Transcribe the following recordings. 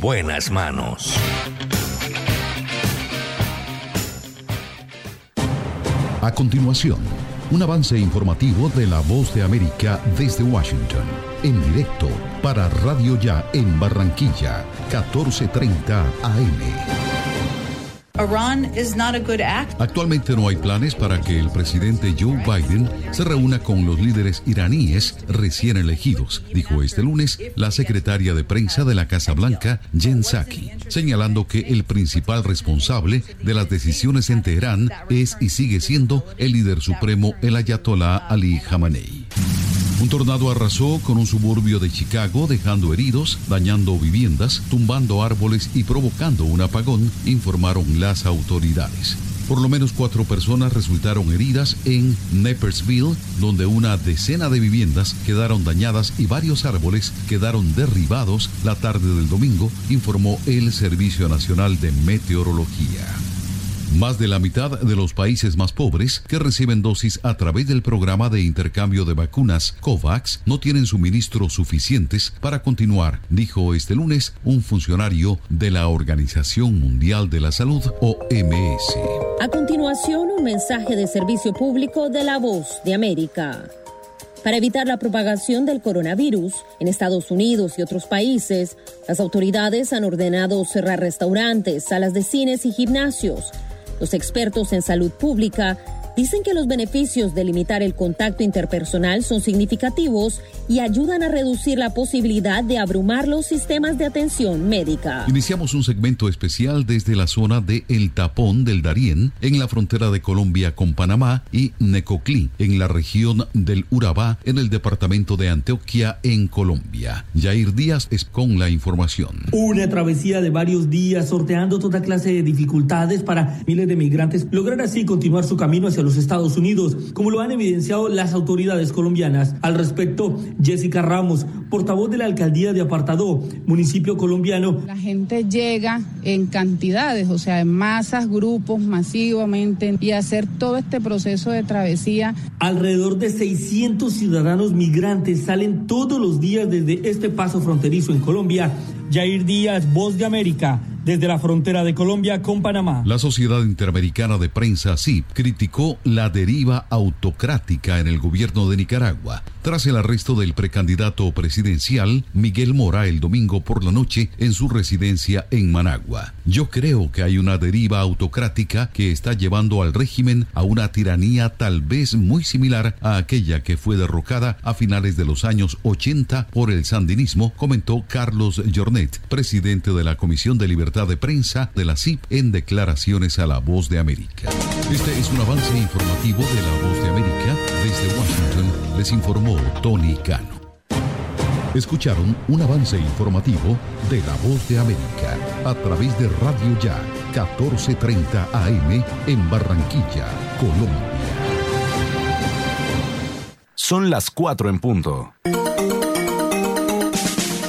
buenas manos. A continuación, un avance informativo de la voz de América desde Washington, en directo para Radio Ya en Barranquilla, 1430 AM. Actualmente no hay planes para que el presidente Joe Biden se reúna con los líderes iraníes recién elegidos, dijo este lunes la secretaria de prensa de la Casa Blanca, Jen Psaki, señalando que el principal responsable de las decisiones en Teherán es y sigue siendo el líder supremo, el ayatolá Ali Khamenei. Un tornado arrasó con un suburbio de Chicago, dejando heridos, dañando viviendas, tumbando árboles y provocando un apagón, informaron las autoridades. Por lo menos cuatro personas resultaron heridas en Neppersville, donde una decena de viviendas quedaron dañadas y varios árboles quedaron derribados la tarde del domingo, informó el Servicio Nacional de Meteorología. Más de la mitad de los países más pobres que reciben dosis a través del programa de intercambio de vacunas COVAX no tienen suministros suficientes para continuar, dijo este lunes un funcionario de la Organización Mundial de la Salud, OMS. A continuación, un mensaje de servicio público de la voz de América. Para evitar la propagación del coronavirus en Estados Unidos y otros países, las autoridades han ordenado cerrar restaurantes, salas de cines y gimnasios los expertos en salud pública dicen que los beneficios de limitar el contacto interpersonal son significativos y ayudan a reducir la posibilidad de abrumar los sistemas de atención médica. Iniciamos un segmento especial desde la zona de El Tapón del Darién, en la frontera de Colombia con Panamá, y Necoclí, en la región del Urabá, en el departamento de Antioquia, en Colombia. Jair Díaz es con la información. Una travesía de varios días sorteando toda clase de dificultades para miles de migrantes lograr así continuar su camino hacia los Estados Unidos, como lo han evidenciado las autoridades colombianas. Al respecto, Jessica Ramos, portavoz de la alcaldía de Apartadó, municipio colombiano. La gente llega en cantidades, o sea, en masas, grupos, masivamente, y hacer todo este proceso de travesía. Alrededor de 600 ciudadanos migrantes salen todos los días desde este paso fronterizo en Colombia. Jair Díaz, Voz de América desde la frontera de Colombia con Panamá. La Sociedad Interamericana de Prensa, CIP, criticó la deriva autocrática en el gobierno de Nicaragua tras el arresto del precandidato presidencial Miguel Mora el domingo por la noche en su residencia en Managua. Yo creo que hay una deriva autocrática que está llevando al régimen a una tiranía tal vez muy similar a aquella que fue derrocada a finales de los años 80 por el sandinismo, comentó Carlos Jornet, presidente de la Comisión de Libertad de Prensa de la CIP en declaraciones a La Voz de América. Este es un avance informativo de La Voz de América. Desde Washington les informó Tony Cano. Escucharon un avance informativo de La Voz de América a través de Radio Ya 1430 AM en Barranquilla, Colombia. Son las 4 en punto.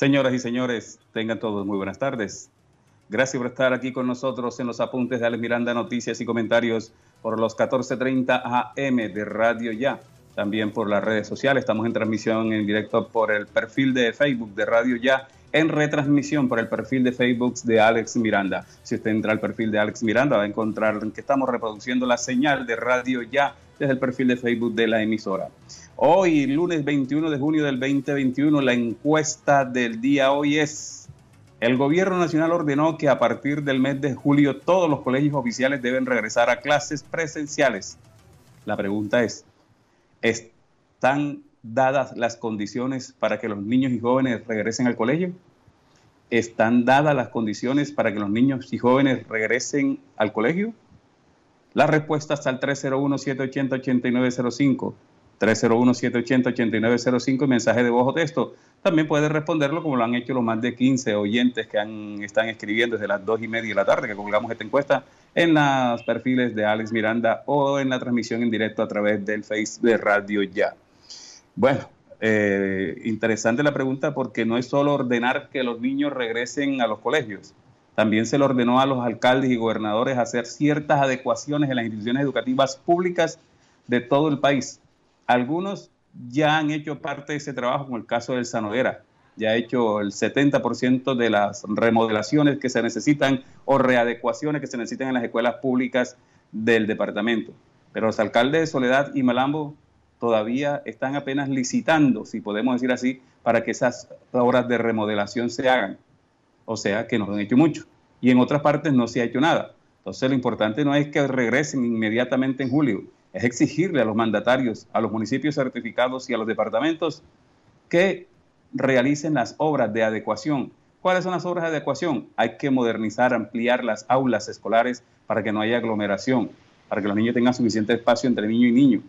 Señoras y señores, tengan todos muy buenas tardes. Gracias por estar aquí con nosotros en los apuntes de Alex Miranda, noticias y comentarios por los 14:30 AM de Radio Ya. También por las redes sociales. Estamos en transmisión en directo por el perfil de Facebook de Radio Ya. En retransmisión por el perfil de Facebook de Alex Miranda. Si usted entra al perfil de Alex Miranda, va a encontrar que estamos reproduciendo la señal de Radio Ya desde el perfil de Facebook de la emisora. Hoy, lunes 21 de junio del 2021, la encuesta del día hoy es el gobierno nacional ordenó que a partir del mes de julio todos los colegios oficiales deben regresar a clases presenciales. La pregunta es, ¿están dadas las condiciones para que los niños y jóvenes regresen al colegio? ¿Están dadas las condiciones para que los niños y jóvenes regresen al colegio? La respuesta está al 301-780-8905. 301-780-8905 mensaje de voz o texto. También puede responderlo como lo han hecho los más de 15 oyentes que han, están escribiendo desde las 2 y media de la tarde que colgamos esta encuesta en los perfiles de Alex Miranda o en la transmisión en directo a través del Face de Radio Ya. Bueno, eh, interesante la pregunta porque no es solo ordenar que los niños regresen a los colegios, también se le ordenó a los alcaldes y gobernadores hacer ciertas adecuaciones en las instituciones educativas públicas de todo el país algunos ya han hecho parte de ese trabajo, como el caso del Sanoguera. Ya ha hecho el 70% de las remodelaciones que se necesitan o readecuaciones que se necesitan en las escuelas públicas del departamento. Pero los alcaldes de Soledad y Malambo todavía están apenas licitando, si podemos decir así, para que esas obras de remodelación se hagan. O sea, que no han hecho mucho. Y en otras partes no se ha hecho nada. Entonces lo importante no es que regresen inmediatamente en julio, es exigirle a los mandatarios, a los municipios certificados y a los departamentos que realicen las obras de adecuación. ¿Cuáles son las obras de adecuación? Hay que modernizar, ampliar las aulas escolares para que no haya aglomeración, para que los niños tengan suficiente espacio entre niño y niño.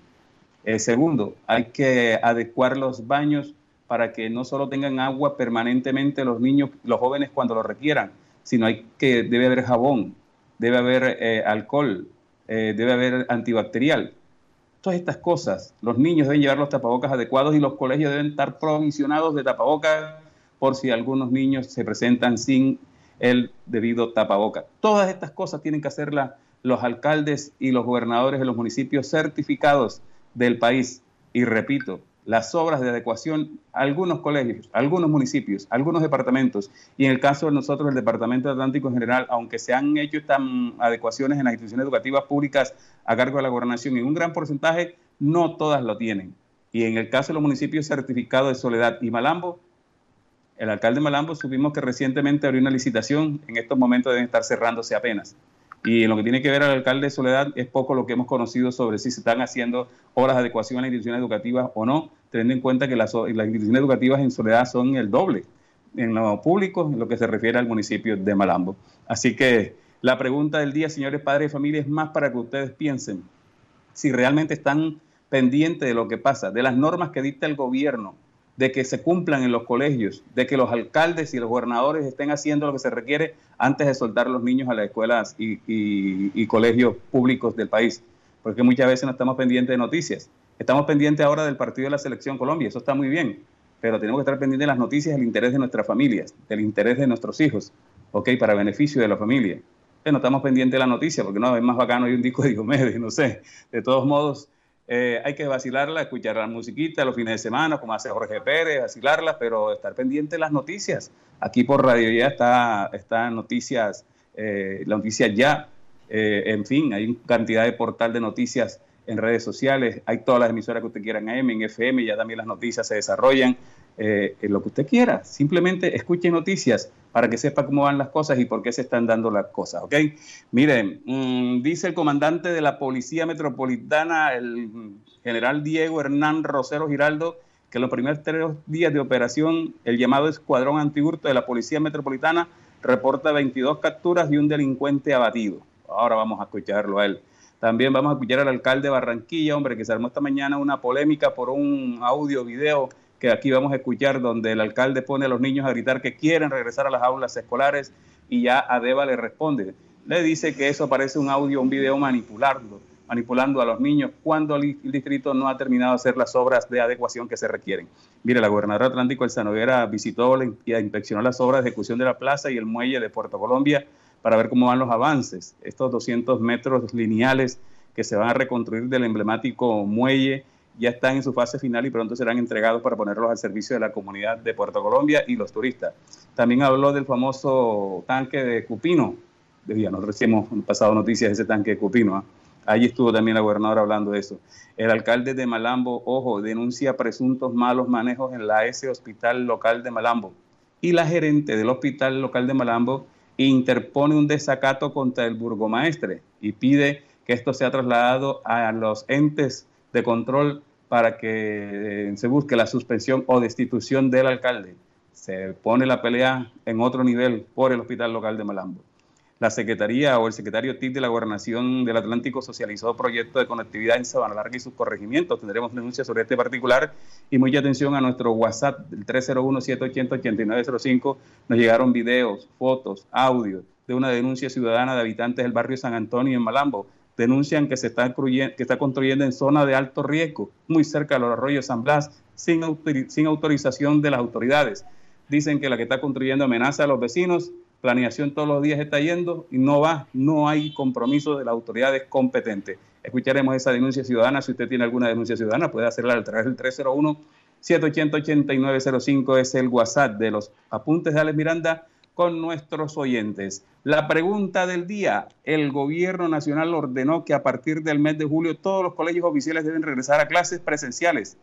Eh, segundo, hay que adecuar los baños para que no solo tengan agua permanentemente los niños, los jóvenes cuando lo requieran, sino hay que debe haber jabón, debe haber eh, alcohol, eh, debe haber antibacterial. Todas estas cosas, los niños deben llevar los tapabocas adecuados y los colegios deben estar provisionados de tapabocas por si algunos niños se presentan sin el debido tapabocas. Todas estas cosas tienen que hacerlas los alcaldes y los gobernadores de los municipios certificados del país. Y repito, las obras de adecuación, algunos colegios, algunos municipios, algunos departamentos, y en el caso de nosotros, el Departamento Atlántico en general, aunque se han hecho estas adecuaciones en las instituciones educativas públicas a cargo de la gobernación, en un gran porcentaje, no todas lo tienen. Y en el caso de los municipios certificados de Soledad y Malambo, el alcalde de Malambo supimos que recientemente abrió una licitación, en estos momentos deben estar cerrándose apenas. Y en lo que tiene que ver al alcalde de Soledad, es poco lo que hemos conocido sobre si se están haciendo horas de adecuación en las instituciones educativas o no, teniendo en cuenta que las, las instituciones educativas en Soledad son el doble en lo público, en lo que se refiere al municipio de Malambo. Así que la pregunta del día, señores padres de familia, es más para que ustedes piensen si realmente están pendientes de lo que pasa, de las normas que dicta el gobierno de que se cumplan en los colegios, de que los alcaldes y los gobernadores estén haciendo lo que se requiere antes de soltar los niños a las escuelas y, colegios públicos del país. Porque muchas veces no estamos pendientes de noticias. Estamos pendientes ahora del partido de la Selección Colombia, eso está muy bien, pero tenemos que estar pendientes de las noticias del interés de nuestras familias, del interés de nuestros hijos, ¿ok? Para beneficio de la familia. no estamos pendientes de la noticia, porque no, es más bacano y un disco de Diomedes, no sé. De todos modos, eh, hay que vacilarla, escuchar la musiquita los fines de semana, como hace Jorge Pérez, vacilarla, pero estar pendiente de las noticias. Aquí por Radio Ya está, está noticias, eh, la noticia ya, eh, en fin, hay cantidad de portal de noticias en redes sociales, hay todas las emisoras que usted quiera en AM, en FM, ya también las noticias se desarrollan, en lo que usted quiera, simplemente escuche noticias para que sepa cómo van las cosas y por qué se están dando las cosas, ¿ok? Miren, mm, dice el comandante de la Policía Metropolitana, el general Diego Hernán Rosero Giraldo, que los primeros tres días de operación, el llamado Escuadrón Antihurto de la Policía Metropolitana reporta 22 capturas y un delincuente abatido. Ahora vamos a escucharlo a él. También vamos a escuchar al alcalde de Barranquilla, hombre, que se armó esta mañana una polémica por un audio, video que aquí vamos a escuchar, donde el alcalde pone a los niños a gritar que quieren regresar a las aulas escolares y ya Adeba le responde. Le dice que eso parece un audio, un video manipulado, manipulando a los niños cuando el distrito no ha terminado de hacer las obras de adecuación que se requieren. Mire, la gobernadora Atlántico Elsa Noguera visitó y inspeccionó las obras de ejecución de la plaza y el muelle de Puerto Colombia para ver cómo van los avances. Estos 200 metros lineales que se van a reconstruir del emblemático muelle ya están en su fase final y pronto serán entregados para ponerlos al servicio de la comunidad de Puerto Colombia y los turistas. También habló del famoso tanque de Cupino. Nosotros hemos pasado noticias de ese tanque de Cupino. ¿ah? Allí estuvo también la gobernadora hablando de eso. El alcalde de Malambo, ojo, denuncia presuntos malos manejos en la S Hospital Local de Malambo. Y la gerente del Hospital Local de Malambo interpone un desacato contra el burgomaestre y pide que esto sea trasladado a los entes de control para que eh, se busque la suspensión o destitución del alcalde. Se pone la pelea en otro nivel por el hospital local de Malambo. La Secretaría o el secretario TIC de la Gobernación del Atlántico socializó proyecto de conectividad en Sabana Larga y sus corregimientos. Tendremos denuncias sobre este particular y mucha atención a nuestro WhatsApp del 301-780-8905. Nos llegaron videos, fotos, audios de una denuncia ciudadana de habitantes del barrio San Antonio en Malambo denuncian que se está construyendo en zona de alto riesgo, muy cerca de los arroyos San Blas, sin, sin autorización de las autoridades. Dicen que la que está construyendo amenaza a los vecinos, planeación todos los días está yendo y no va, no hay compromiso de las autoridades competentes. Escucharemos esa denuncia ciudadana. Si usted tiene alguna denuncia ciudadana, puede hacerla a través del 301 780 8905 es el WhatsApp de los apuntes de Alex Miranda con nuestros oyentes. La pregunta del día, el gobierno nacional ordenó que a partir del mes de julio todos los colegios oficiales deben regresar a clases presenciales.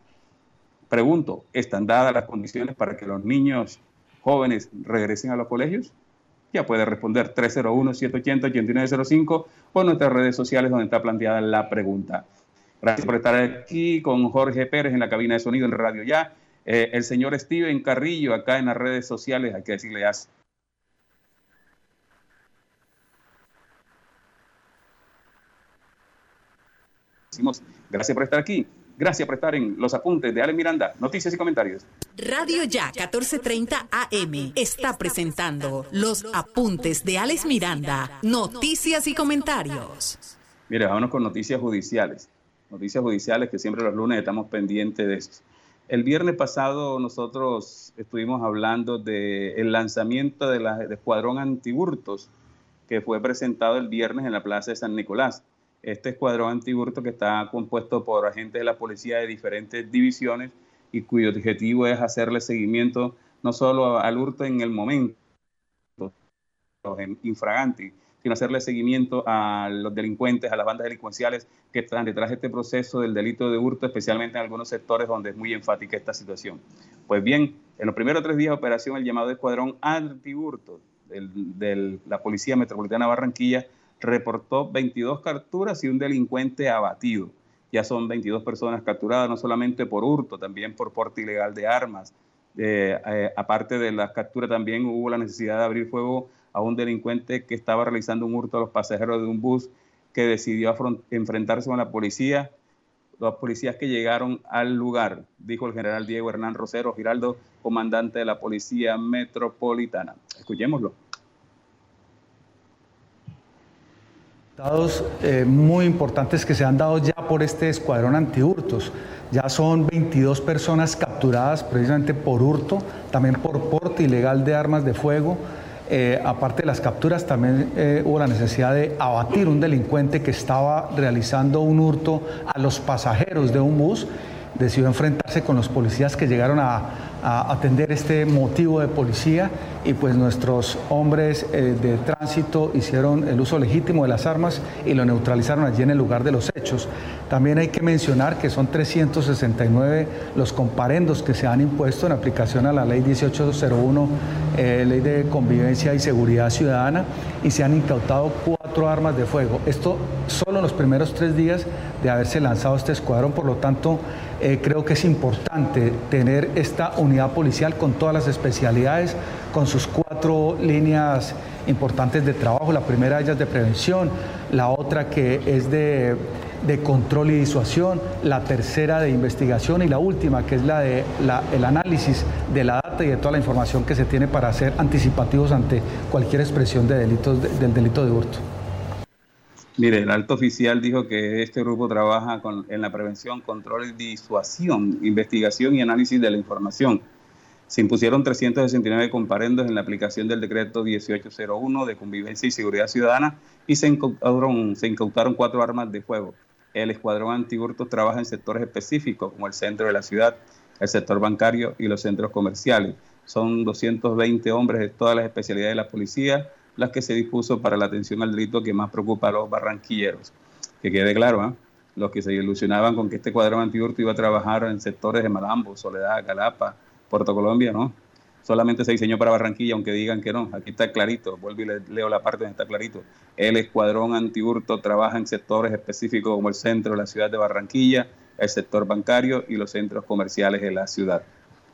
Pregunto, ¿están dadas las condiciones para que los niños jóvenes regresen a los colegios? Ya puede responder 301-780-8905 o nuestras redes sociales donde está planteada la pregunta. Gracias por estar aquí con Jorge Pérez en la cabina de sonido en Radio Ya. Eh, el señor Steven Carrillo acá en las redes sociales, hay que decirle ya gracias por estar aquí. Gracias por estar en los apuntes de Ale Miranda. Noticias y comentarios. Radio Ya 1430 AM está presentando los apuntes de Alex Miranda. Noticias y comentarios. Mire, vámonos con noticias judiciales. Noticias judiciales que siempre los lunes estamos pendientes de esto. El viernes pasado nosotros estuvimos hablando del lanzamiento del de escuadrón antihurtos que fue presentado el viernes en la Plaza de San Nicolás este escuadrón antihurto que está compuesto por agentes de la policía de diferentes divisiones y cuyo objetivo es hacerle seguimiento no solo al hurto en el momento infraganti, sino hacerle seguimiento a los delincuentes, a las bandas delincuenciales que están detrás de este proceso del delito de hurto, especialmente en algunos sectores donde es muy enfática esta situación. Pues bien, en los primeros tres días de operación, el llamado escuadrón antihurto de la Policía Metropolitana Barranquilla reportó 22 capturas y un delincuente abatido. Ya son 22 personas capturadas, no solamente por hurto, también por porte ilegal de armas. Eh, eh, aparte de las capturas, también hubo la necesidad de abrir fuego a un delincuente que estaba realizando un hurto a los pasajeros de un bus que decidió enfrentarse con la policía. Los policías que llegaron al lugar, dijo el general Diego Hernán Rosero Giraldo, comandante de la Policía Metropolitana. Escuchémoslo. Eh, muy importantes que se han dado ya por este escuadrón antihurtos. Ya son 22 personas capturadas precisamente por hurto, también por porte ilegal de armas de fuego. Eh, aparte de las capturas, también eh, hubo la necesidad de abatir un delincuente que estaba realizando un hurto a los pasajeros de un bus. Decidió enfrentarse con los policías que llegaron a, atender este motivo de policía y pues nuestros hombres eh, de tránsito hicieron el uso legítimo de las armas y lo neutralizaron allí en el lugar de los hechos. También hay que mencionar que son 369 los comparendos que se han impuesto en aplicación a la ley 1801, eh, ley de convivencia y seguridad ciudadana, y se han incautado cuatro armas de fuego. Esto solo en los primeros tres días de haberse lanzado este escuadrón, por lo tanto, eh, creo que es importante tener esta unidad policial con todas las especialidades, con sus cuatro líneas importantes de trabajo. La primera de ellas de prevención, la otra que es de, control y disuasión, la tercera de investigación y la última que es la de el análisis de la data y de toda la información que se tiene para ser anticipativos ante cualquier expresión de delitos, del delito de hurto. Mire, el alto oficial dijo que este grupo trabaja en la prevención, control y disuasión, investigación y análisis de la información. Se impusieron 369 comparendos en la aplicación del decreto 1801 de convivencia y seguridad ciudadana y se incautaron, cuatro armas de fuego. El escuadrón antihurtos trabaja en sectores específicos como el centro de la ciudad, el sector bancario y los centros comerciales. Son 220 hombres de todas las especialidades de la policía las que se dispuso para la atención al delito que más preocupa a los barranquilleros. Que quede claro, ¿eh? los que se ilusionaban con que este cuadrón antihurto iba a trabajar en sectores de Malambo, Soledad, Galapa, Puerto Colombia, ¿no? Solamente se diseñó para Barranquilla, aunque digan que no. Aquí está clarito, vuelvo y leo la parte donde está clarito. El escuadrón antihurto trabaja en sectores específicos como el centro de la ciudad de Barranquilla, el sector bancario y los centros comerciales de la ciudad.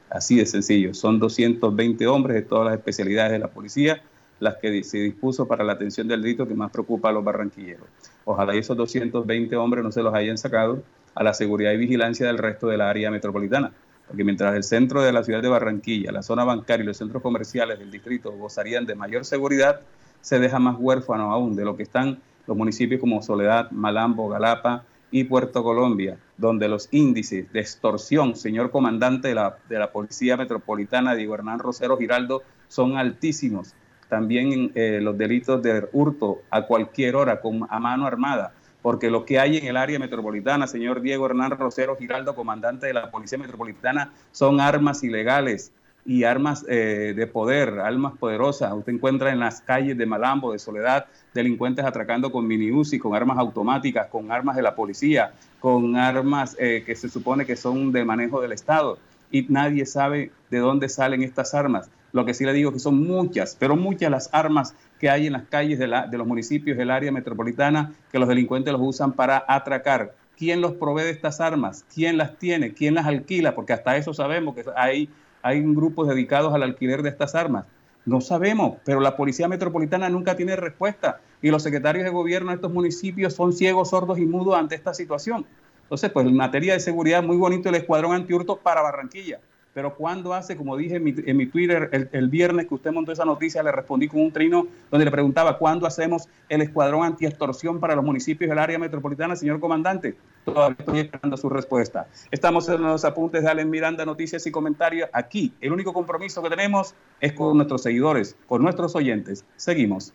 Así de sencillo. Son 220 hombres de todas las especialidades de la policía las que se dispuso para la atención del delito que más preocupa a los barranquilleros. Ojalá esos 220 hombres no se los hayan sacado a la seguridad y vigilancia del resto de la área metropolitana, porque mientras el centro de la ciudad de Barranquilla, la zona bancaria y los centros comerciales del distrito gozarían de mayor seguridad, se deja más huérfano aún de lo que están los municipios como Soledad, Malambo, Galapa y Puerto Colombia, donde los índices de extorsión, señor comandante de la, de la Policía Metropolitana, Diego Hernán Rosero Giraldo, son altísimos también eh, los delitos de hurto a cualquier hora con, a mano armada, porque lo que hay en el área metropolitana, señor Diego Hernán Rosero Giraldo, comandante de la Policía Metropolitana, son armas ilegales y armas eh, de poder, armas poderosas. Usted encuentra en las calles de Malambo, de Soledad, delincuentes atracando con mini UCI, con armas automáticas, con armas de la policía, con armas eh, que se supone que son de manejo del Estado. Y nadie sabe de dónde salen estas armas. Lo que sí le digo es que son muchas, pero muchas las armas que hay en las calles de, la, de los municipios del área metropolitana que los delincuentes los usan para atracar. ¿Quién los provee de estas armas? ¿Quién las tiene? ¿Quién las alquila? Porque hasta eso sabemos que hay, hay grupos dedicados al alquiler de estas armas. No sabemos, pero la Policía Metropolitana nunca tiene respuesta y los secretarios de gobierno de estos municipios son ciegos, sordos y mudos ante esta situación. Entonces, pues en materia de seguridad, muy bonito el escuadrón antihurto para Barranquilla pero cuando hace, como dije en mi, Twitter el, viernes que usted montó esa noticia, le respondí con un trino donde le preguntaba cuándo hacemos el escuadrón anti-extorsión para los municipios del área metropolitana, señor comandante. Todavía estoy esperando su respuesta. Estamos en los apuntes de Allen Miranda, noticias y comentarios. Aquí, el único compromiso que tenemos es con nuestros seguidores, con nuestros oyentes. Seguimos.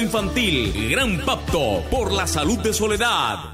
Infantil. Gran pacto por la salud de Soledad.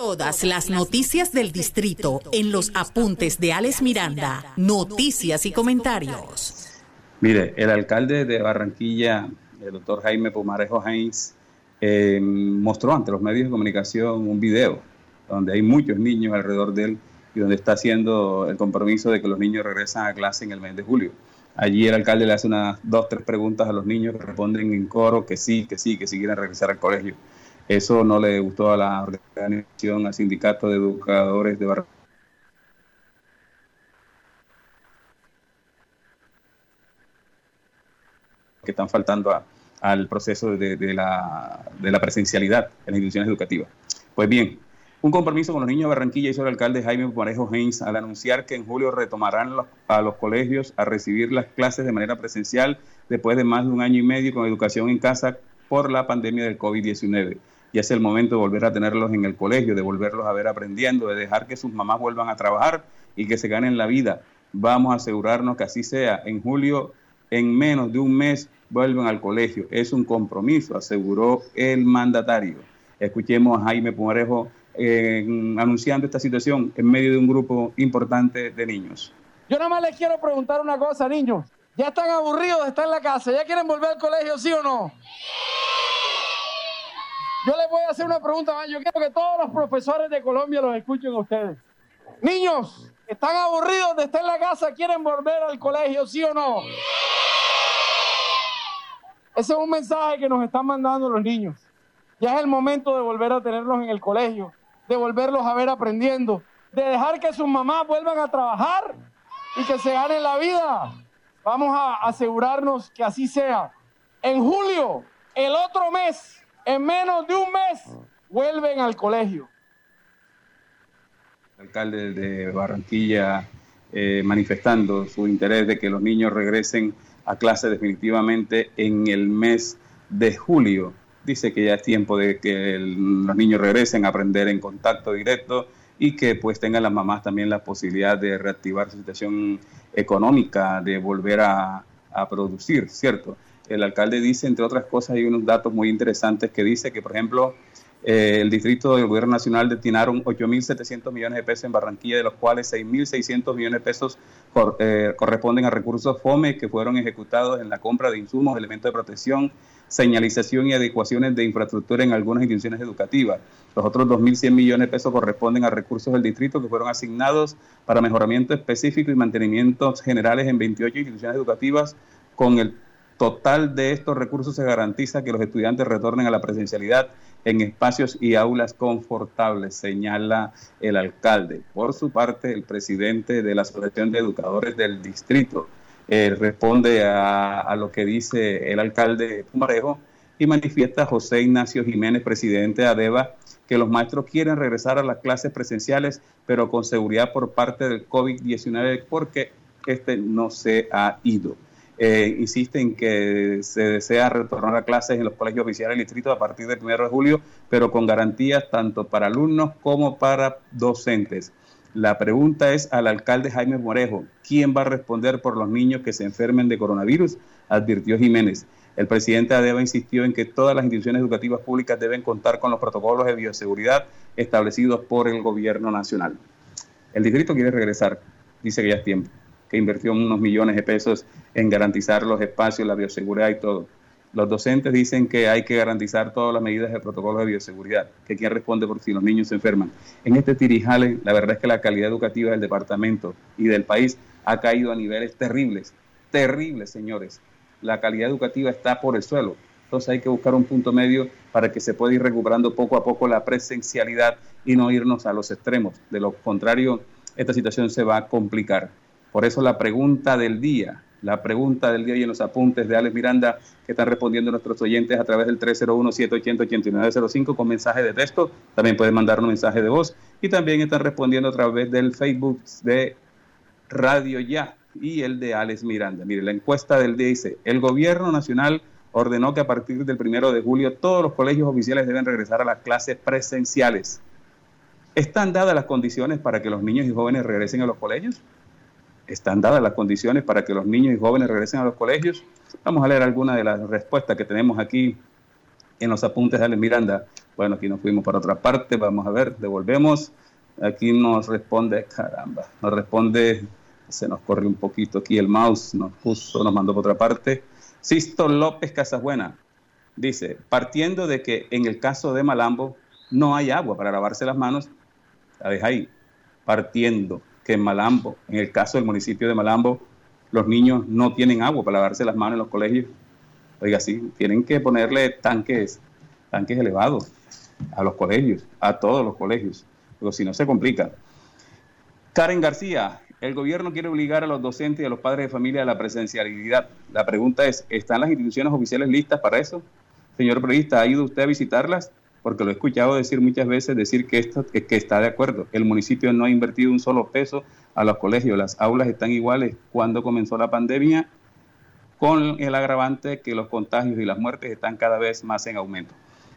Todas las noticias del distrito en los apuntes de Alex Miranda, noticias y comentarios. Mire, el alcalde de Barranquilla, el doctor Jaime Pumarejo Heinz, eh, mostró ante los medios de comunicación un video donde hay muchos niños alrededor de él y donde está haciendo el compromiso de que los niños regresan a clase en el mes de julio. Allí el alcalde le hace unas dos, tres preguntas a los niños que responden en coro que sí, que sí, que sí quieren regresar al colegio. Eso no le gustó a la organización, al sindicato de educadores de Barranquilla. que están faltando al proceso de, la, de la presencialidad en las instituciones educativas. Pues bien, un compromiso con los niños de Barranquilla hizo el alcalde Jaime Parejo Haynes al anunciar que en julio retomarán a los colegios a recibir las clases de manera presencial después de más de un año y medio con educación en casa por la pandemia del COVID-19. Y es el momento de volver a tenerlos en el colegio, de volverlos a ver aprendiendo, de dejar que sus mamás vuelvan a trabajar y que se ganen la vida. Vamos a asegurarnos que así sea. En julio, en menos de un mes, vuelven al colegio. Es un compromiso, aseguró el mandatario. Escuchemos a Jaime Pumarejo anunciando esta situación en medio de un grupo importante de niños. Yo nada más les quiero preguntar una cosa, niños. ¿Ya están aburridos de estar en la casa? ¿Ya quieren volver al colegio, sí o no? Yo les voy a hacer una pregunta más. Yo quiero que todos los profesores de Colombia los escuchen a ustedes. Niños, ¿están aburridos de estar en la casa? ¿Quieren volver al colegio, sí o no? Ese es un mensaje que nos están mandando los niños. Ya es el momento de volver a tenerlos en el colegio de volverlos a ver aprendiendo, de dejar que sus mamás vuelvan a trabajar y que se ganen la vida. Vamos a asegurarnos que así sea. En julio, el otro mes, en menos de un mes, vuelven al colegio. El alcalde de Barranquilla eh, manifestando su interés de que los niños regresen a clase definitivamente en el mes de julio dice que ya es tiempo de que los niños regresen a aprender en contacto directo y que pues tengan las mamás también la posibilidad de reactivar su situación económica, de volver a, producir, ¿cierto? El alcalde dice, entre otras cosas, hay unos datos muy interesantes que dice que, por ejemplo, eh, el distrito del gobierno nacional destinaron 8.700 millones de pesos en Barranquilla, de los cuales 6.600 millones de pesos eh, corresponden a recursos FOME que fueron ejecutados en la compra de insumos, elementos de protección, señalización y adecuaciones de infraestructura en algunas instituciones educativas. Los otros 2.100 millones de pesos corresponden a recursos del distrito que fueron asignados para mejoramiento específico y mantenimientos generales en 28 instituciones educativas. Con el total de estos recursos se garantiza que los estudiantes retornen a la presencialidad en espacios y aulas confortables, señala el alcalde. Por su parte, el presidente de la Asociación de Educadores del Distrito, eh, responde a, lo que dice el alcalde Pumarejo y manifiesta José Ignacio Jiménez, presidente de ADEVA, que los maestros quieren regresar a las clases presenciales, pero con seguridad por parte del COVID-19 porque este no se ha ido. Eh, insiste en que se desea retornar a clases en los colegios oficiales del distrito a partir del 1 de julio, pero con garantías tanto para alumnos como para docentes. La pregunta es al alcalde Jaime Morejo, ¿quién va a responder por los niños que se enfermen de coronavirus? Advirtió Jiménez. El presidente ADEVA insistió en que todas las instituciones educativas públicas deben contar con los protocolos de bioseguridad establecidos por el gobierno nacional. El distrito quiere regresar, dice que ya es tiempo, que invirtió unos millones de pesos en garantizar los espacios, la bioseguridad y todo los docentes dicen que hay que garantizar todas las medidas de protocolo de bioseguridad, que quién responde por si los niños se enferman. En este tirijale, la verdad es que la calidad educativa del departamento y del país ha caído a niveles terribles, terribles, señores. La calidad educativa está por el suelo. Entonces hay que buscar un punto medio para que se pueda ir recuperando poco a poco la presencialidad y no irnos a los extremos. De lo contrario, esta situación se va a complicar. Por eso la pregunta del día, la pregunta del día y en los apuntes de Alex Miranda que están respondiendo nuestros oyentes a través del 301-780-8905 con mensaje de texto. También pueden mandar un mensaje de voz y también están respondiendo a través del Facebook de Radio Ya y el de Alex Miranda. Mire, la encuesta del día dice, el gobierno nacional ordenó que a partir del primero de julio todos los colegios oficiales deben regresar a las clases presenciales. ¿Están dadas las condiciones para que los niños y jóvenes regresen a los colegios? Están dadas las condiciones para que los niños y jóvenes regresen a los colegios. Vamos a leer algunas de las respuestas que tenemos aquí en los apuntes de Ale Miranda. Bueno, aquí nos fuimos para otra parte, vamos a ver, devolvemos. Aquí nos responde, caramba, nos responde, se nos corre un poquito aquí el mouse, nos puso, nos mandó por otra parte. Sisto López Casabuena dice, partiendo de que en el caso de Malambo no hay agua para lavarse las manos, la deja ahí, partiendo en Malambo, en el caso del municipio de Malambo, los niños no tienen agua para lavarse las manos en los colegios. Oiga, sí, tienen que ponerle tanques, tanques elevados a los colegios, a todos los colegios, porque si no se complica. Karen García, el gobierno quiere obligar a los docentes y a los padres de familia a la presencialidad. La pregunta es, ¿están las instituciones oficiales listas para eso? Señor periodista, ¿ha ido usted a visitarlas? Porque lo he escuchado decir muchas veces, decir que, que está de acuerdo. El municipio no ha invertido un solo peso a los colegios. Las aulas están iguales cuando comenzó la pandemia, con el agravante que los contagios y las muertes están cada vez más en aumento.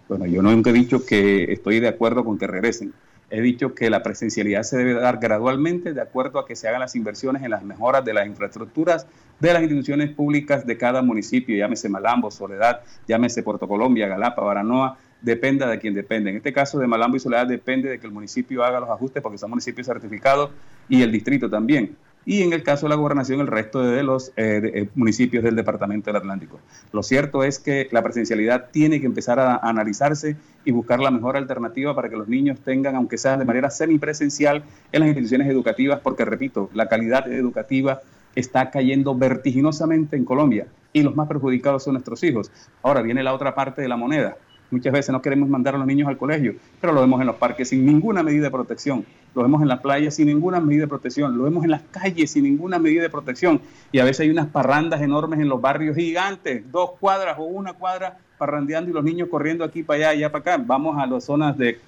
Bueno, yo nunca he dicho que estoy de acuerdo con que regresen he dicho que la presencialidad se debe dar gradualmente de acuerdo a que se hagan las inversiones en las mejoras de las infraestructuras de las instituciones públicas de cada municipio, llámese Malambo, Soledad, llámese Puerto Colombia, Galapa, Baranoa, dependa de quien depende. En este caso de Malambo y Soledad depende de que el municipio haga los ajustes porque son municipios certificados y el distrito también y en el caso de la gobernación el resto de los eh, eh, municipios del Departamento del Atlántico. Lo cierto es que la presencialidad tiene que empezar a, analizarse y buscar la mejor alternativa para que los niños tengan, aunque sea de manera semipresencial, en las instituciones educativas, porque, repito, la calidad educativa está cayendo vertiginosamente en Colombia y los más perjudicados son nuestros hijos. Ahora viene la otra parte de la moneda. Muchas veces no queremos mandar a los niños al colegio, pero lo vemos en los parques sin ninguna medida de protección, lo vemos en la playa sin ninguna medida de protección, lo vemos en las calles sin ninguna medida de protección. Y a veces hay unas parrandas enormes en los barrios gigantes, dos cuadras o una cuadra parrandeando y los niños corriendo aquí para allá, allá para acá. Vamos a las zonas de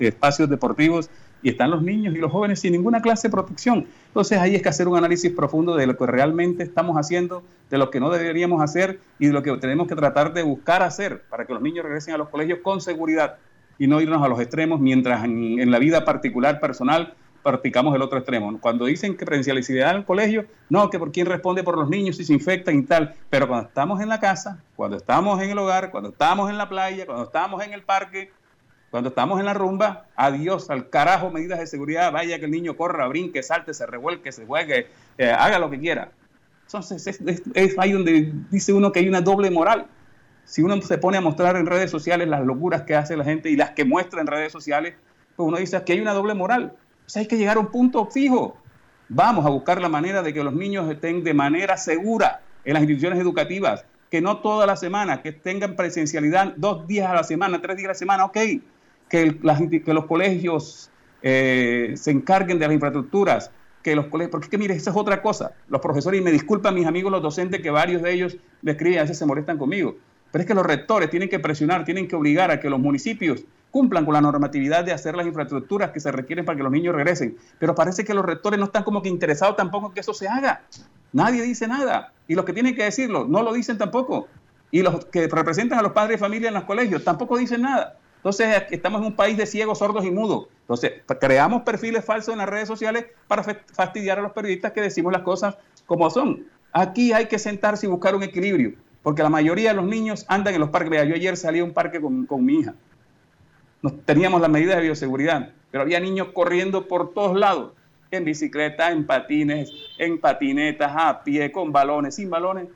espacios deportivos y están los niños y los jóvenes sin ninguna clase de protección. Entonces ahí es que hacer un análisis profundo de lo que realmente estamos haciendo, de lo que no deberíamos hacer y de lo que tenemos que tratar de buscar hacer para que los niños regresen a los colegios con seguridad y no irnos a los extremos mientras en, la vida particular, personal, practicamos el otro extremo. Cuando dicen que presencialidad en el colegio, no, que por quién responde por los niños si se infectan y tal. Pero cuando estamos en la casa, cuando estamos en el hogar, cuando estamos en la playa, cuando estamos en el parque, cuando estamos en la rumba, adiós, al carajo, medidas de seguridad, vaya que el niño corra, brinque, salte, se revuelque, se juegue, eh, haga lo que quiera. Entonces es, ahí donde dice uno que hay una doble moral. Si uno se pone a mostrar en redes sociales las locuras que hace la gente y las que muestra en redes sociales, pues uno dice que hay una doble moral. O sea, hay que llegar a un punto fijo. Vamos a buscar la manera de que los niños estén de manera segura en las instituciones educativas, que no toda la semana, que tengan presencialidad dos días a la semana, tres días a la semana, ok, que, los colegios eh, se encarguen de las infraestructuras, que los colegios, porque es que mire, esa es otra cosa. Los profesores, y me disculpan mis amigos los docentes, que varios de ellos me escriben, a veces se molestan conmigo, pero es que los rectores tienen que presionar, tienen que obligar a que los municipios cumplan con la normatividad de hacer las infraestructuras que se requieren para que los niños regresen. Pero parece que los rectores no están como que interesados tampoco en que eso se haga. Nadie dice nada. Y los que tienen que decirlo no lo dicen tampoco. Y los que representan a los padres de familia en los colegios tampoco dicen nada. Entonces, estamos en un país de ciegos, sordos y mudos. Entonces, creamos perfiles falsos en las redes sociales para fastidiar a los periodistas que decimos las cosas como son. Aquí hay que sentarse y buscar un equilibrio, porque la mayoría de los niños andan en los parques. Vea, yo ayer salí a un parque con, con mi hija. Nos, teníamos las medidas de bioseguridad, pero había niños corriendo por todos lados, en bicicleta, en patines, en patinetas, a pie, con balones, sin balones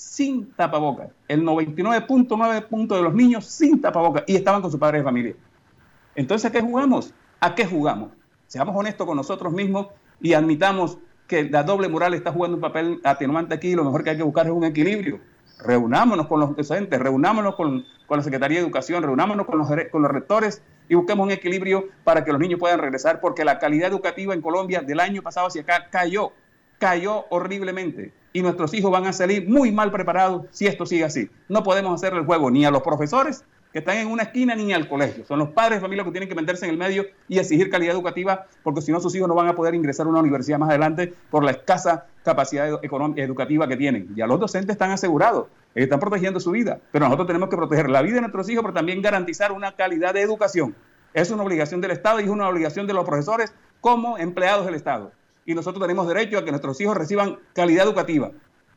sin tapabocas. El 99.9 de los niños sin tapabocas y estaban con su padre de familia. Entonces, ¿a qué jugamos? ¿A qué jugamos? Seamos honestos con nosotros mismos y admitamos que la doble moral está jugando un papel atenuante aquí y lo mejor que hay que buscar es un equilibrio. Reunámonos con los docentes, reunámonos con, la Secretaría de Educación, reunámonos con los, con los rectores y busquemos un equilibrio para que los niños puedan regresar, porque la calidad educativa en Colombia del año pasado hacia acá cayó, cayó horriblemente y nuestros hijos van a salir muy mal preparados si esto sigue así. No podemos hacer el juego ni a los profesores que están en una esquina ni al colegio. Son los padres de familia que tienen que meterse en el medio y exigir calidad educativa, porque si no sus hijos no van a poder ingresar a una universidad más adelante por la escasa capacidad educativa que tienen. Ya los docentes están asegurados, están protegiendo su vida, pero nosotros tenemos que proteger la vida de nuestros hijos, pero también garantizar una calidad de educación. Es una obligación del Estado y es una obligación de los profesores como empleados del Estado y nosotros tenemos derecho a que nuestros hijos reciban calidad educativa.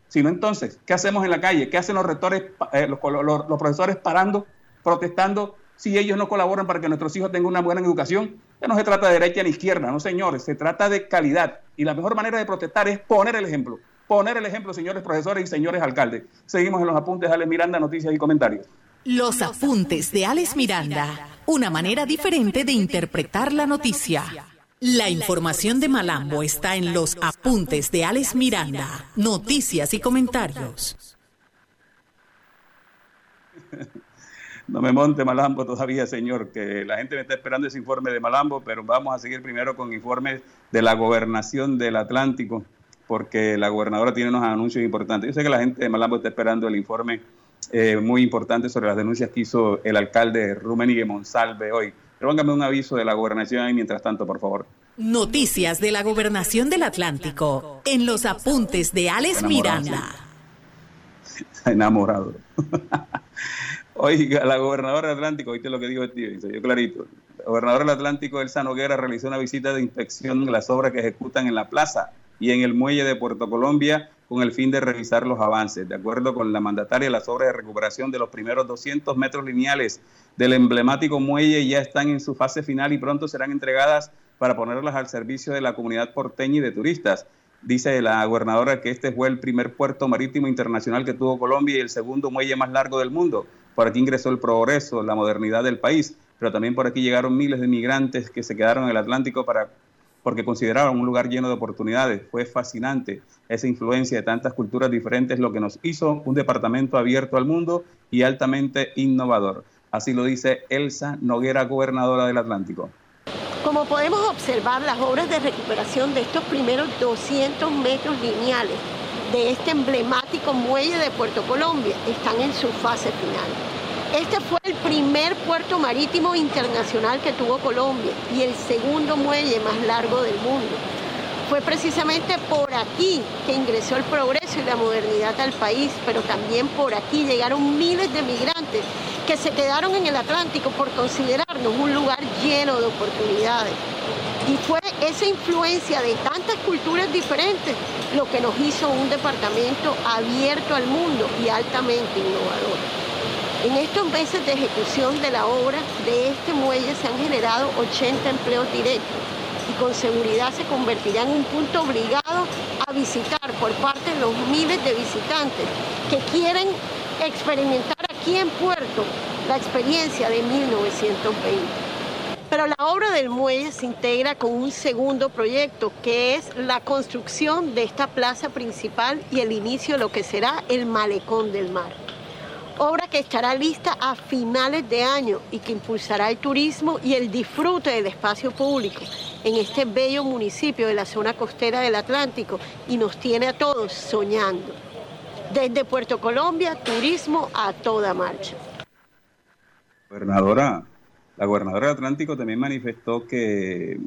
Si no, entonces, ¿qué hacemos en la calle? ¿Qué hacen los rectores, eh, los, profesores parando, protestando, si ellos no colaboran para que nuestros hijos tengan una buena educación? Ya no se trata de derecha ni izquierda, no señores, se trata de calidad. Y la mejor manera de protestar es poner el ejemplo. Poner el ejemplo, señores profesores y señores alcaldes. Seguimos en los apuntes de Alex Miranda, noticias y comentarios. Los apuntes de Alex Miranda, una manera diferente de interpretar la noticia. La información de Malambo está en los apuntes de Alex Miranda, noticias y comentarios. no me monte Malambo todavía, señor, que la gente me está esperando ese informe de Malambo, pero vamos a seguir primero con informes de la gobernación del Atlántico, porque la gobernadora tiene unos anuncios importantes. Yo sé que la gente de Malambo está esperando el informe eh, muy importante sobre las denuncias que hizo el alcalde Rumenigue Monsalve hoy. Póngame un aviso de la gobernación ahí mientras tanto, por favor. Noticias de la gobernación del Atlántico en los apuntes de Alex Miranda. Enamorado. Oiga, la gobernadora del Atlántico, oíste lo que dijo Steven, dio clarito. La gobernadora del Atlántico, Elsa Noguera, realizó una visita de inspección de las obras que ejecutan en la plaza y en el muelle de Puerto Colombia con el fin de revisar los avances. De acuerdo con la mandataria, las obras de recuperación de los primeros 200 metros lineales del emblemático muelle ya están en su fase final y pronto serán entregadas para ponerlas al servicio de la comunidad porteña y de turistas. Dice la gobernadora que este fue el primer puerto marítimo internacional que tuvo Colombia y el segundo muelle más largo del mundo. Por aquí ingresó el progreso, la modernidad del país, pero también por aquí llegaron miles de migrantes que se quedaron en el Atlántico para, porque consideraban un lugar lleno de oportunidades. Fue fascinante esa influencia de tantas culturas diferentes, lo que nos hizo un departamento abierto al mundo y altamente innovador. Así lo dice Elsa Noguera, gobernadora del Atlántico. Como podemos observar, las obras de recuperación de estos primeros 200 metros lineales de este emblemático muelle de Puerto Colombia están en su fase final. Este fue el primer puerto marítimo internacional que tuvo Colombia y el segundo muelle más largo del mundo. Fue precisamente por aquí que ingresó el progreso y la modernidad al país, pero también por aquí llegaron miles de migrantes que se quedaron en el Atlántico por considerarnos un lugar lleno de oportunidades. Y fue esa influencia de tantas culturas diferentes lo que nos hizo un departamento abierto al mundo y altamente innovador. En estos meses de ejecución de la obra de este muelle se han generado 80 empleos directos y con seguridad se convertirá en un punto obligado a visitar por parte de los miles de visitantes que quieren experimentar aquí en Puerto la experiencia de 1920. Pero la obra del muelle se integra con un segundo proyecto, que es la construcción de esta plaza principal y el inicio de lo que será el malecón del mar. Obra que estará lista a finales de año y que impulsará el turismo y el disfrute del espacio público en este bello municipio de la zona costera del Atlántico y nos tiene a todos soñando. Desde Puerto Colombia, turismo a toda marcha. Gobernadora, la gobernadora del Atlántico también manifestó que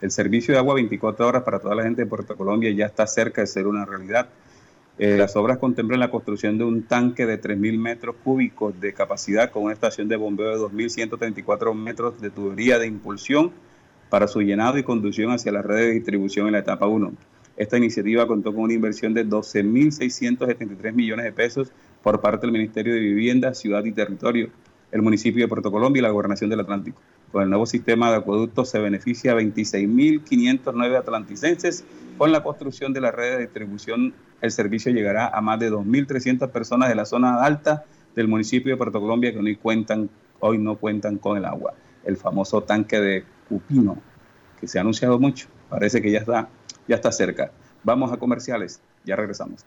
el servicio de agua 24 horas para toda la gente de Puerto Colombia ya está cerca de ser una realidad. Eh, las obras contemplan la construcción de un tanque de 3.000 metros cúbicos de capacidad con una estación de bombeo de 2.134 metros de tubería de impulsión para su llenado y conducción hacia la red de distribución en la etapa 1. Esta iniciativa contó con una inversión de 12.673 millones de pesos por parte del Ministerio de Vivienda, Ciudad y Territorio el municipio de Puerto Colombia y la gobernación del Atlántico. Con el nuevo sistema de acueductos se beneficia a 26.509 atlanticenses. Con la construcción de la red de distribución, el servicio llegará a más de 2.300 personas de la zona alta del municipio de Puerto Colombia que hoy, cuentan, hoy no cuentan con el agua. El famoso tanque de Cupino, que se ha anunciado mucho, parece que ya está, ya está cerca. Vamos a comerciales, ya regresamos.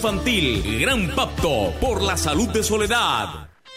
Gran Pacto por la Salud de Soledad.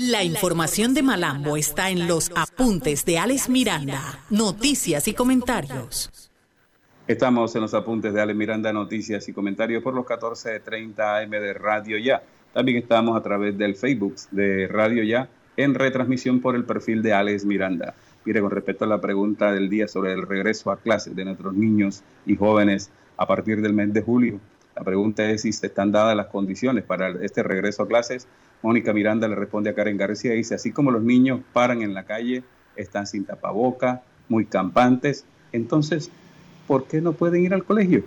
La información de Malambo está en los apuntes de Alex Miranda, noticias y comentarios. Estamos en los apuntes de Alex Miranda, noticias y comentarios por los 14.30 AM de Radio Ya. También estamos a través del Facebook de Radio Ya en retransmisión por el perfil de Alex Miranda. Mire, con respecto a la pregunta del día sobre el regreso a clases de nuestros niños y jóvenes a partir del mes de julio, la pregunta es si se están dadas las condiciones para este regreso a clases Mónica Miranda le responde a Karen García y dice, así como los niños paran en la calle, están sin tapaboca, muy campantes, entonces, ¿por qué no pueden ir al colegio?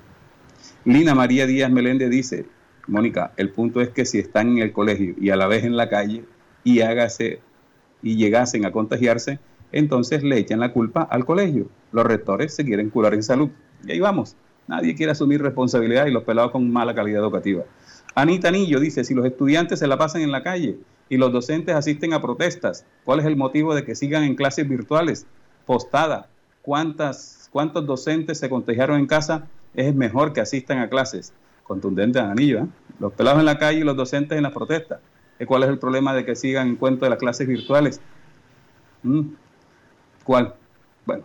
Lina María Díaz Meléndez dice, Mónica, el punto es que si están en el colegio y a la vez en la calle y hágase y llegasen a contagiarse, entonces le echan la culpa al colegio. Los rectores se quieren curar en salud. Y ahí vamos. Nadie quiere asumir responsabilidad y los pelados con mala calidad educativa. Anita Anillo dice, si los estudiantes se la pasan en la calle y los docentes asisten a protestas, ¿cuál es el motivo de que sigan en clases virtuales? Postada, ¿cuántas, ¿cuántos docentes se contagiaron en casa? Es mejor que asistan a clases. Contundente Anillo, ¿eh? Los pelados en la calle y los docentes en las protestas. ¿Cuál es el problema de que sigan en cuenta de las clases virtuales? ¿Mm? ¿Cuál? Bueno,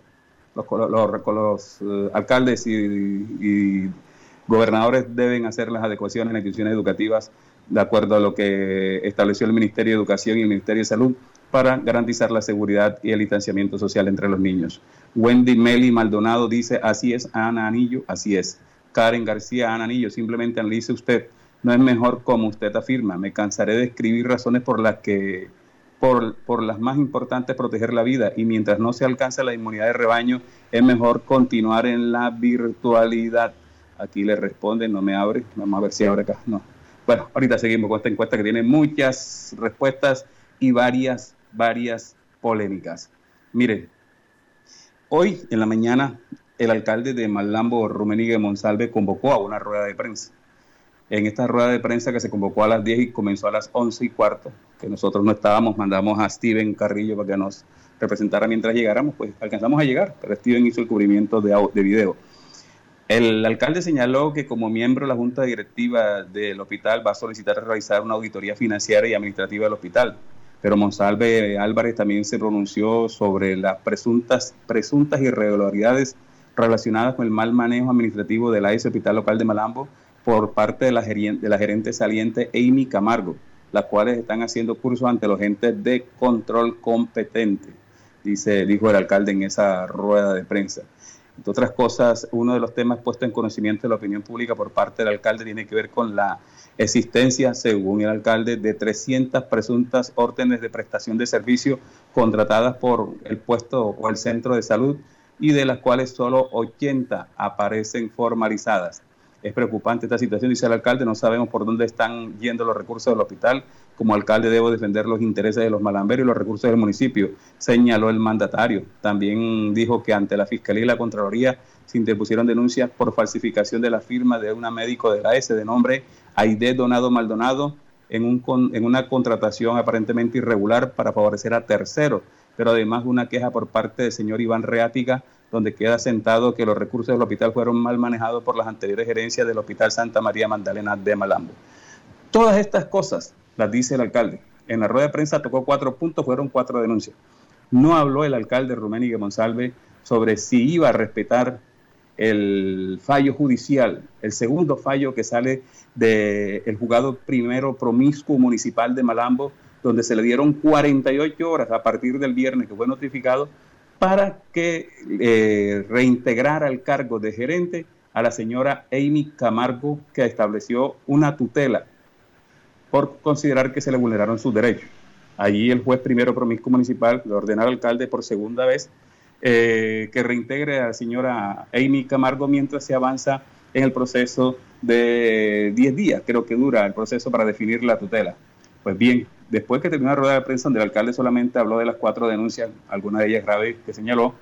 los, eh, alcaldes y gobernadores deben hacer las adecuaciones en las instituciones educativas de acuerdo a lo que estableció el Ministerio de Educación y el Ministerio de Salud para garantizar la seguridad y el distanciamiento social entre los niños. Wendy Meli Maldonado dice, así es, Ana Anillo, así es. Karen García, Ana Anillo, simplemente analice usted, no es mejor como usted afirma, me cansaré de escribir razones por las que, por, por las más importantes, proteger la vida y mientras no se alcance la inmunidad de rebaño, es mejor continuar en la virtualidad. Aquí le responden, no me abre. Vamos a ver si abre acá. No. Bueno, ahorita seguimos con esta encuesta que tiene muchas respuestas y varias, varias polémicas. Miren, hoy en la mañana el alcalde de Malambo, Rumenigue Monsalve, convocó a una rueda de prensa. En esta rueda de prensa que se convocó a las 10 y comenzó a las 11 y cuarto, que nosotros no estábamos, mandamos a Steven Carrillo para que nos representara mientras llegáramos, pues alcanzamos a llegar, pero Steven hizo el cubrimiento de video. El alcalde señaló que como miembro de la Junta Directiva del hospital va a solicitar realizar una auditoría financiera y administrativa del hospital. Pero Monsalve Álvarez también se pronunció sobre las presuntas, presuntas irregularidades relacionadas con el mal manejo administrativo del AIS Hospital Local de Malambo por parte de la, de la gerente saliente Amy Camargo, las cuales están haciendo cursos ante los entes de control competente, dice, dijo el alcalde en esa rueda de prensa. Entre otras cosas, uno de los temas puestos en conocimiento de la opinión pública por parte del alcalde tiene que ver con la existencia, según el alcalde, de 300 presuntas órdenes de prestación de servicio contratadas por el puesto o el centro de salud y de las cuales solo 80 aparecen formalizadas. Es preocupante esta situación, dice el alcalde, no sabemos por dónde están yendo los recursos del hospital. Como alcalde debo defender los intereses de los malamberos y los recursos del municipio, señaló el mandatario. También dijo que ante la Fiscalía y la Contraloría se interpusieron denuncias por falsificación de la firma de una médico de la S de nombre Aide Donado Maldonado en, un, en una contratación aparentemente irregular para favorecer a terceros, pero además una queja por parte del señor Iván Reática donde queda sentado que los recursos del hospital fueron mal manejados por las anteriores gerencias del Hospital Santa María Magdalena de Malambo. Todas estas cosas las dice el alcalde. En la rueda de prensa tocó cuatro puntos, fueron cuatro denuncias. No habló el alcalde Ruménigue Monsalve sobre si iba a respetar el fallo judicial, el segundo fallo que sale del el juzgado primero promiscuo municipal de Malambo, donde se le dieron 48 horas a partir del viernes que fue notificado para que eh, reintegrara el cargo de gerente a la señora Amy Camargo, que estableció una tutela por considerar que se le vulneraron sus derechos. Allí el juez primero promiscuo municipal le ordena al alcalde por segunda vez eh, que reintegre a la señora Amy Camargo mientras se avanza en el proceso de 10 días, creo que dura el proceso para definir la tutela. Pues bien, después que terminó la rueda de prensa donde el alcalde solamente habló de las cuatro denuncias, algunas de ellas graves que señaló,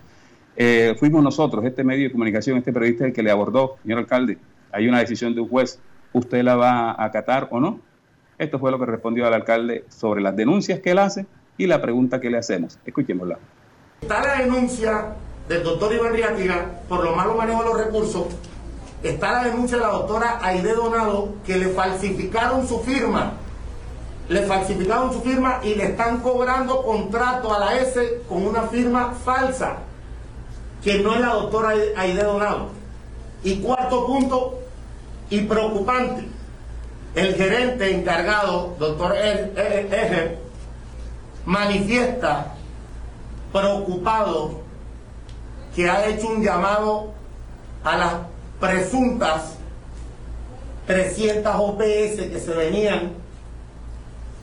eh, fuimos nosotros, este medio de comunicación, este periodista, el que le abordó, señor alcalde, hay una decisión de un juez, ¿usted la va a acatar o no? Esto fue lo que respondió al alcalde sobre las denuncias que él hace y la pregunta que le hacemos. Escuchémosla. Está la denuncia del doctor Iván Riatiga por los malos manejos de los recursos. Está la denuncia de la doctora Aide Donado que le falsificaron su firma. Le falsificaron su firma y le están cobrando contrato a la S con una firma falsa, que no es la doctora Aide Donado. Y cuarto punto, y preocupante, el gerente encargado, doctor Eger, manifiesta preocupado que ha hecho un llamado a las presuntas 300 OPS que se venían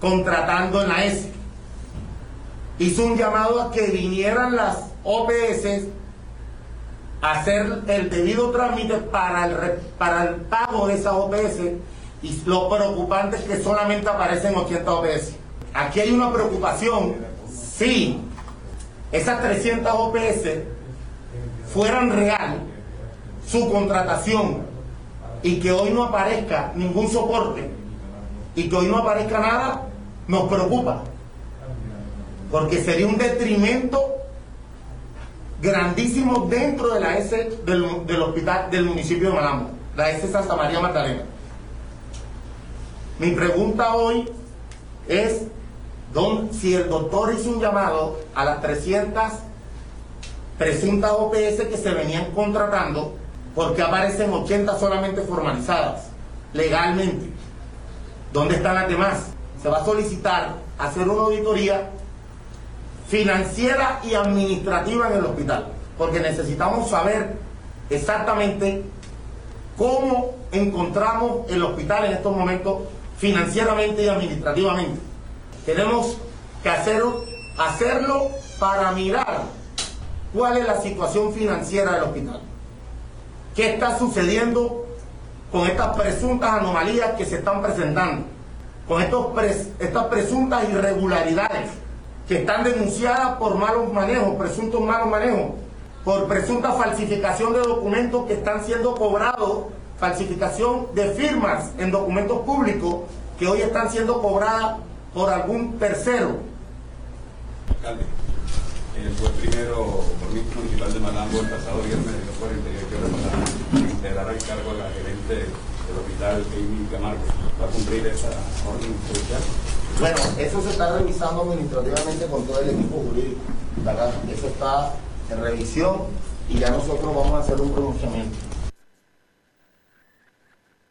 contratando en la S. Hizo un llamado a que vinieran las OPS a hacer el debido trámite para el, para el pago de esas OPS y lo preocupante es que solamente aparecen 80 OPS. Aquí hay una preocupación, sí, esas 300 OPS fueran real su contratación y que hoy no aparezca ningún soporte y que hoy no aparezca nada, nos preocupa. Porque sería un detrimento grandísimo dentro de la S del, del hospital del municipio de Malambo, la S Santa María Magdalena. Mi pregunta hoy es si el doctor hizo un llamado a las 300 presuntas OPS que se venían contratando, porque aparecen 80 solamente formalizadas, legalmente. ¿Dónde están las demás? Se va a solicitar hacer una auditoría financiera y administrativa en el hospital, porque necesitamos saber exactamente cómo encontramos el hospital en estos momentos financieramente y administrativamente. Tenemos que hacerlo, hacerlo para mirar cuál es la situación financiera del hospital. ¿Qué está sucediendo con estas presuntas anomalías que se están presentando? Con estos estas presuntas irregularidades que están denunciadas por malos manejos, presuntos malos manejos, por presunta falsificación de documentos que están siendo cobrados, falsificación de firmas en documentos públicos que hoy están siendo cobradas por algún tercero. Alcalde, eh, fue primero por mi municipal de Malambo el pasado viernes de 48 horas para integrar al cargo a la gerente hospital Amy Camargo. ¿Va cumplir esa orden judicial? Bueno, eso se está revisando administrativamente con todo el equipo jurídico. Eso está en revisión y ya nosotros vamos a hacer un pronunciamiento.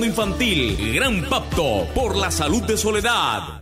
Infantil Gran Pacto por la Salud de Soledad.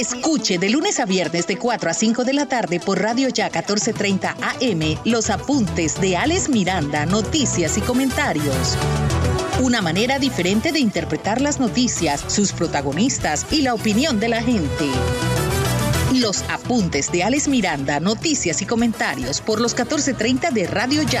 Escuche de lunes a viernes de 4 a 5 de la tarde por Radio Ya 1430 AM los apuntes de Alex Miranda, noticias y comentarios. Una manera diferente de interpretar las noticias, sus protagonistas y la opinión de la gente. Los apuntes de Alex Miranda, noticias y comentarios por los 1430 de Radio Ya.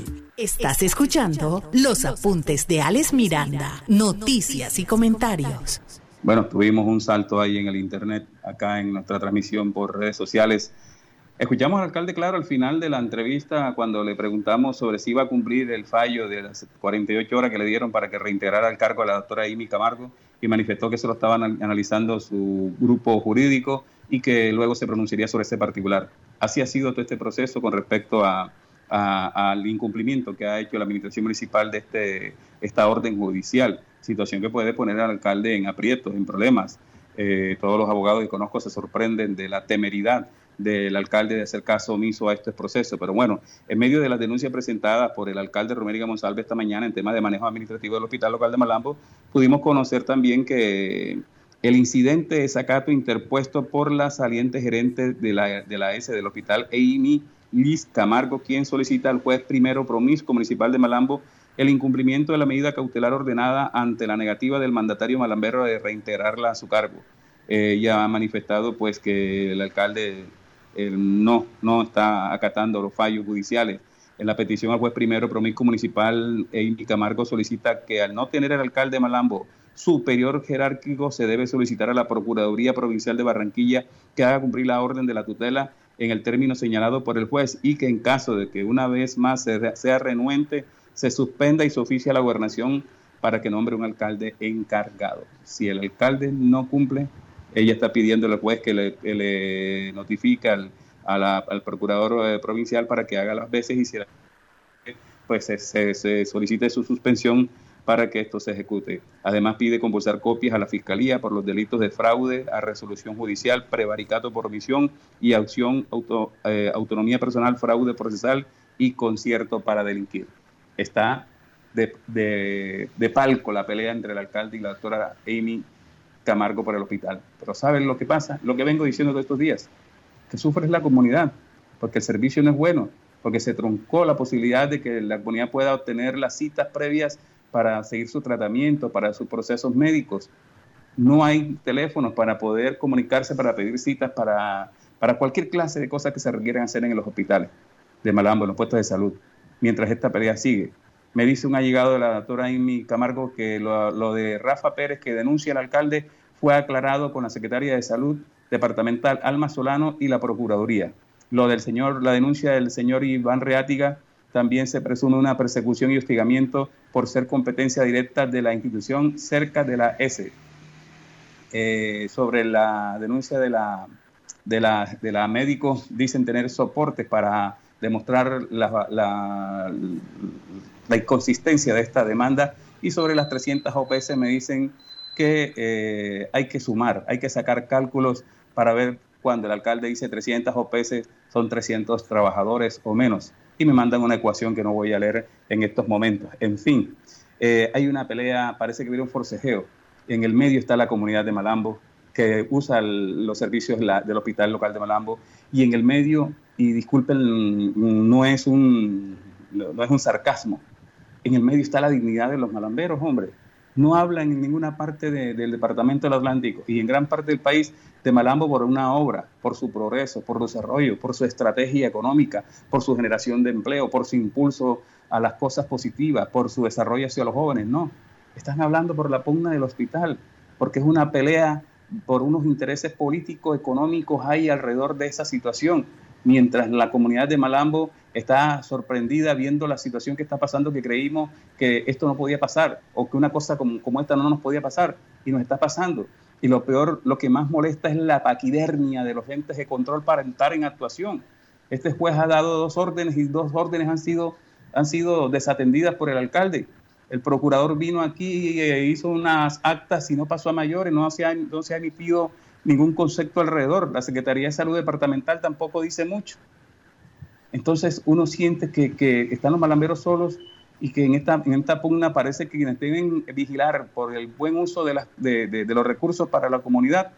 Estás escuchando los apuntes de Alex Miranda, noticias y comentarios. Bueno, tuvimos un salto ahí en el internet, acá en nuestra transmisión por redes sociales. Escuchamos al alcalde claro al final de la entrevista cuando le preguntamos sobre si iba a cumplir el fallo de las 48 horas que le dieron para que reintegrara al cargo a la doctora Amy Camargo y manifestó que se lo estaban analizando su grupo jurídico y que luego se pronunciaría sobre ese particular. Así ha sido todo este proceso con respecto a al incumplimiento que ha hecho la administración municipal de este, esta orden judicial, situación que puede poner al alcalde en aprietos, en problemas. Eh, todos los abogados que conozco se sorprenden de la temeridad del alcalde de hacer caso omiso a este proceso. Pero bueno, en medio de las denuncias presentadas por el alcalde Romérica Monsalve esta mañana en tema de manejo administrativo del Hospital Local de Malambo, pudimos conocer también que el incidente de sacato interpuesto por la saliente gerente de la, de la S del hospital, Amy Liz Camargo, quien solicita al juez primero promiscuo municipal de Malambo el incumplimiento de la medida cautelar ordenada ante la negativa del mandatario malambero de reintegrarla a su cargo. ella ha manifestado pues que el alcalde no, no está acatando los fallos judiciales. En la petición al juez primero promiscuo municipal, Amy Camargo solicita que al no tener el alcalde de Malambo superior jerárquico, se debe solicitar a la Procuraduría Provincial de Barranquilla que haga cumplir la orden de la tutela en el término señalado por el juez y que en caso de que una vez más sea renuente, se suspenda y se oficie a la gobernación para que nombre un alcalde encargado. Si el alcalde no cumple, ella está pidiendo al juez que le, notifique al, al procurador eh, provincial para que haga las veces y si pues se solicite su suspensión para que esto se ejecute. Además pide compulsar copias a la Fiscalía por los delitos de fraude a resolución judicial, prevaricato por omisión y acción, eh, autonomía personal, fraude procesal y concierto para delinquir. Está de, de, palco la pelea entre el alcalde y la doctora Amy Camargo por el hospital. Pero ¿saben lo que pasa? Lo que vengo diciendo todos estos días, que sufre la comunidad, porque el servicio no es bueno, porque se truncó la posibilidad de que la comunidad pueda obtener las citas previas para seguir su tratamiento, para sus procesos médicos. No hay teléfonos para poder comunicarse, para pedir citas, para, para cualquier clase de cosas que se requieran hacer en los hospitales de Malambo, en los puestos de salud, mientras esta pelea sigue. Me dice un allegado de la doctora Amy Camargo que lo, lo de Rafa Pérez, que denuncia al alcalde, fue aclarado con la Secretaría de Salud Departamental Alma Solano y la Procuraduría. Lo del señor, la denuncia del señor Iván Reátiga también se presume una persecución y hostigamiento por ser competencia directa de la institución cerca de la S. Eh, sobre la denuncia de la, de la, de la médico, dicen tener soportes para demostrar la, la, la, inconsistencia de esta demanda. Y sobre las 300 OPS me dicen que eh, hay que sumar, hay que sacar cálculos para ver cuando el alcalde dice 300 OPS son 300 trabajadores o menos y me mandan una ecuación que no voy a leer en estos momentos. En fin, eh, hay una pelea, parece que hubiera un forcejeo. En el medio está la comunidad de Malambo, que usa los servicios del hospital local de Malambo, y en el medio, y disculpen, no es un, no es un sarcasmo, en el medio está la dignidad de los malamberos, hombre. No hablan en ninguna parte del departamento del Atlántico y en gran parte del país de Malambo por una obra, por su progreso, por su desarrollo, por su estrategia económica, por su generación de empleo, por su impulso a las cosas positivas, por su desarrollo hacia los jóvenes. No, están hablando por la pugna del hospital, porque es una pelea por unos intereses políticos, económicos hay alrededor de esa situación, mientras la comunidad de Malambo está sorprendida viendo la situación que está pasando, que creímos que esto no podía pasar o que una cosa como, como esta no nos podía pasar y nos está pasando. Y lo peor, lo que más molesta es la paquidernia de los entes de control para entrar en actuación. Este juez ha dado dos órdenes y dos órdenes han sido, han sido desatendidas por el alcalde. El procurador vino aquí e hizo unas actas y no pasó a mayores, no se ha, no se ha emitido ningún concepto alrededor. La Secretaría de Salud Departamental tampoco dice mucho. Entonces uno siente que, que están los malamberos solos y que en esta, en esta pugna parece que quienes deben vigilar por el buen uso de, de, de, los recursos para la comunidad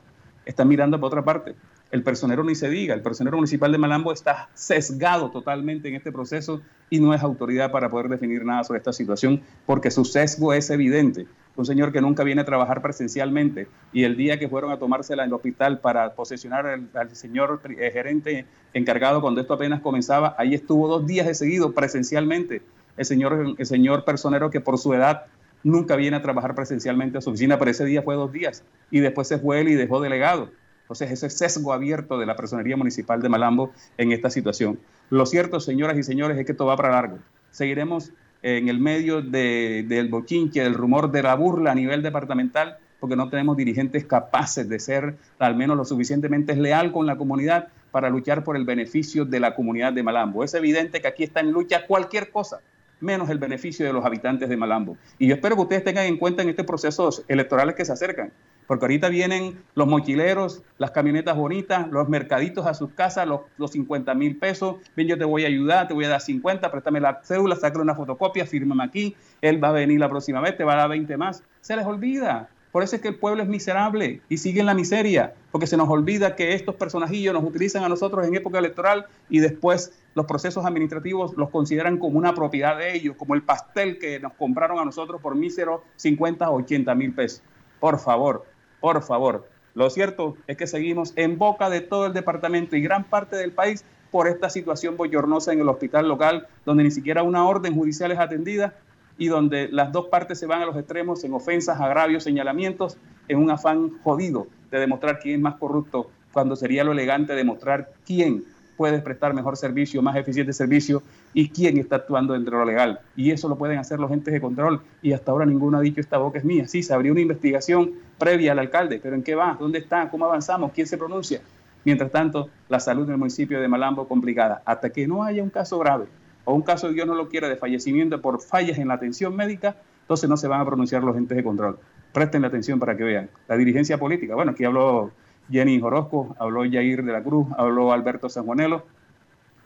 están mirando por otra parte. El personero ni se diga, el personero municipal de Malambo está sesgado totalmente en este proceso y no es autoridad para poder definir nada sobre esta situación porque su sesgo es evidente. Un señor que nunca viene a trabajar presencialmente y el día que fueron a tomársela en el hospital para posesionar al, señor eh, gerente encargado cuando esto apenas comenzaba, ahí estuvo dos días de seguido presencialmente el señor, el señor personero que por su edad nunca viene a trabajar presencialmente a su oficina, pero ese día fue dos días y después se fue él y dejó delegado. Entonces, ese sesgo abierto de la personería municipal de Malambo en esta situación. Lo cierto, señoras y señores, es que esto va para largo. Seguiremos en el medio del bochinche, del rumor de la burla a nivel departamental, porque no tenemos dirigentes capaces de ser al menos lo suficientemente leal con la comunidad para luchar por el beneficio de la comunidad de Malambo. Es evidente que aquí está en lucha cualquier cosa menos el beneficio de los habitantes de Malambo. Y yo espero que ustedes tengan en cuenta en estos procesos electorales que se acercan, porque ahorita vienen los mochileros, las camionetas bonitas, los mercaditos a sus casas, los, los 50 mil pesos, ven yo te voy a ayudar, te voy a dar 50, préstame la cédula, sácale una fotocopia, fírmame aquí, él va a venir la próxima vez, te va a dar 20 más. Se les olvida. Por eso es que el pueblo es miserable y sigue en la miseria, porque se nos olvida que estos personajillos nos utilizan a nosotros en época electoral y después los procesos administrativos los consideran como una propiedad de ellos, como el pastel que nos compraron a nosotros por míseros 50 o 80 mil pesos. Por favor, por favor. Lo cierto es que seguimos en boca de todo el departamento y gran parte del país por esta situación bochornosa en el hospital local, donde ni siquiera una orden judicial es atendida y donde las dos partes se van a los extremos en ofensas, agravios, señalamientos, en un afán jodido de demostrar quién es más corrupto, cuando sería lo elegante demostrar quién puede prestar mejor servicio, más eficiente servicio y quién está actuando dentro de lo legal. Y eso lo pueden hacer los entes de control y hasta ahora ninguno ha dicho esta boca es mía. Sí, se abrió una investigación previa al alcalde, pero ¿en qué va? ¿Dónde está? ¿Cómo avanzamos? ¿Quién se pronuncia? Mientras tanto, la salud del municipio de Malambo complicada. Hasta que no haya un caso grave o un caso, Dios no lo quiera, de fallecimiento por fallas en la atención médica, entonces no se van a pronunciar los entes de control. Presten la atención para que vean. La dirigencia política, bueno, aquí habló Jenny Jorosco, habló Jair de la Cruz, habló Alberto Sanjuanelo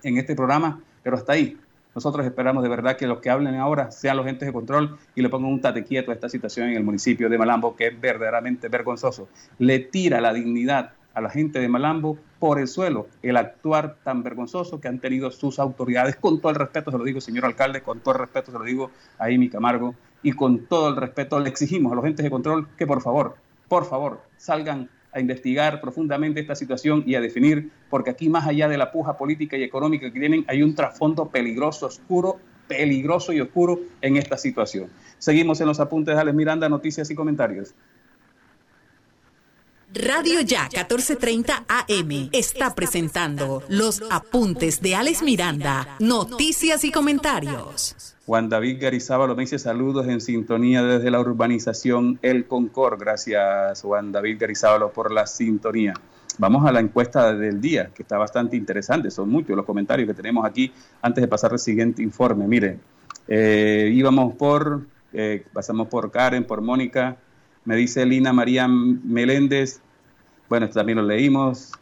en este programa, pero hasta ahí. Nosotros esperamos de verdad que los que hablen ahora sean los entes de control y le pongan un tate quieto a esta situación en el municipio de Malambo, que es verdaderamente vergonzoso. Le tira la dignidad a la gente de Malambo por el suelo el actuar tan vergonzoso que han tenido sus autoridades. Con todo el respeto se lo digo, señor alcalde, con todo el respeto se lo digo a Amy Camargo y con todo el respeto le exigimos a los entes de control que por favor, por favor, salgan a investigar profundamente esta situación y a definir, porque aquí más allá de la puja política y económica que tienen, hay un trasfondo peligroso, oscuro, peligroso y oscuro en esta situación. Seguimos en los apuntes de Alex Miranda, noticias y comentarios. Radio Ya 1430 AM está presentando los apuntes de Alex Miranda, noticias y comentarios. Juan David Garizábalo me dice saludos en sintonía desde la urbanización El Concord. Gracias Juan David Garizábalo por la sintonía. Vamos a la encuesta del día, que está bastante interesante. Son muchos los comentarios que tenemos aquí antes de pasar al siguiente informe. Mire, eh, íbamos por, eh, pasamos por Karen, por Mónica, me dice Lina María Meléndez, bueno, esto también lo leímos.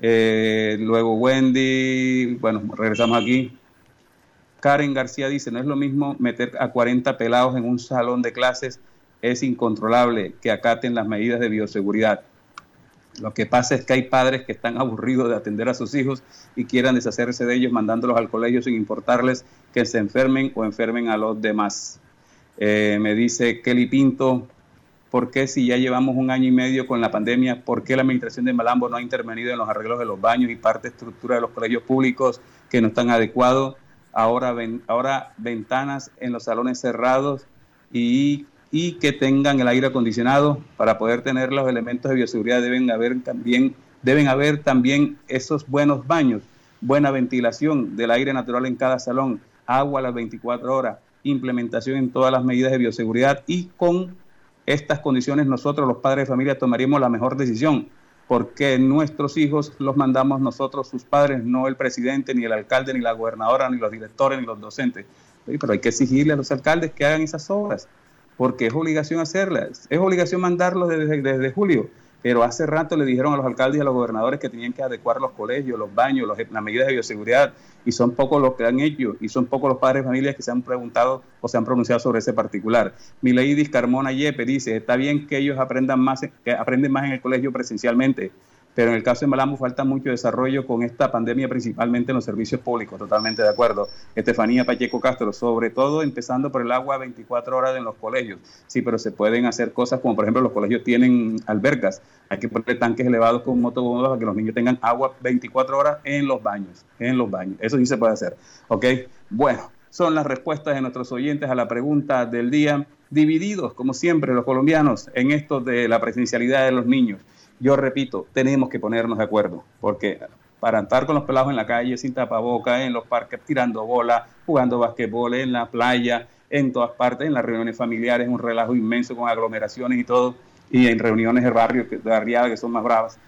Eh, luego Wendy, bueno, regresamos aquí. Karen García dice, no es lo mismo meter a 40 pelados en un salón de clases, es incontrolable que acaten las medidas de bioseguridad. Lo que pasa es que hay padres que están aburridos de atender a sus hijos y quieran deshacerse de ellos mandándolos al colegio sin importarles que se enfermen o enfermen a los demás. Eh, me dice Kelly Pinto, ¿Por qué si ya llevamos un año y medio con la pandemia, por qué la administración de Malambo no ha intervenido en los arreglos de los baños y parte estructura de los colegios públicos que no están adecuados? Ahora, ven, ahora ventanas en los salones cerrados y, y que tengan el aire acondicionado para poder tener los elementos de bioseguridad deben haber también deben haber también esos buenos baños, buena ventilación del aire natural en cada salón, agua a las 24 horas, implementación en todas las medidas de bioseguridad y con estas condiciones nosotros los padres de familia tomaríamos la mejor decisión, porque nuestros hijos los mandamos nosotros, sus padres, no el presidente, ni el alcalde, ni la gobernadora, ni los directores, ni los docentes. Pero hay que exigirle a los alcaldes que hagan esas obras, porque es obligación hacerlas, es obligación mandarlos desde, desde julio pero hace rato le dijeron a los alcaldes y a los gobernadores que tenían que adecuar los colegios, los baños, las medidas de bioseguridad, y son pocos los que han hecho, y son pocos los padres de familias que se han preguntado o se han pronunciado sobre ese particular. Mileidis Carmona Yepe dice, está bien que ellos aprendan más, que aprenden más en el colegio presencialmente, pero en el caso de Malambo falta mucho desarrollo con esta pandemia, principalmente en los servicios públicos, totalmente de acuerdo. Estefanía Pacheco Castro, sobre todo empezando por el agua 24 horas en los colegios. Sí, pero se pueden hacer cosas como, por ejemplo, los colegios tienen albercas, hay que poner tanques elevados con motobombas para que los niños tengan agua 24 horas en los baños, en los baños. Eso sí se puede hacer. Bueno, son las respuestas de nuestros oyentes a la pregunta del día, divididos, como siempre, los colombianos en esto de la presencialidad de los niños. Yo repito, tenemos que ponernos de acuerdo, porque para andar con los pelados en la calle sin tapaboca, en los parques tirando bola, jugando basquetbol, en la playa, en todas partes, en las reuniones familiares, un relajo inmenso con aglomeraciones y todo, y en reuniones de barrio, de barriada que son más bravas.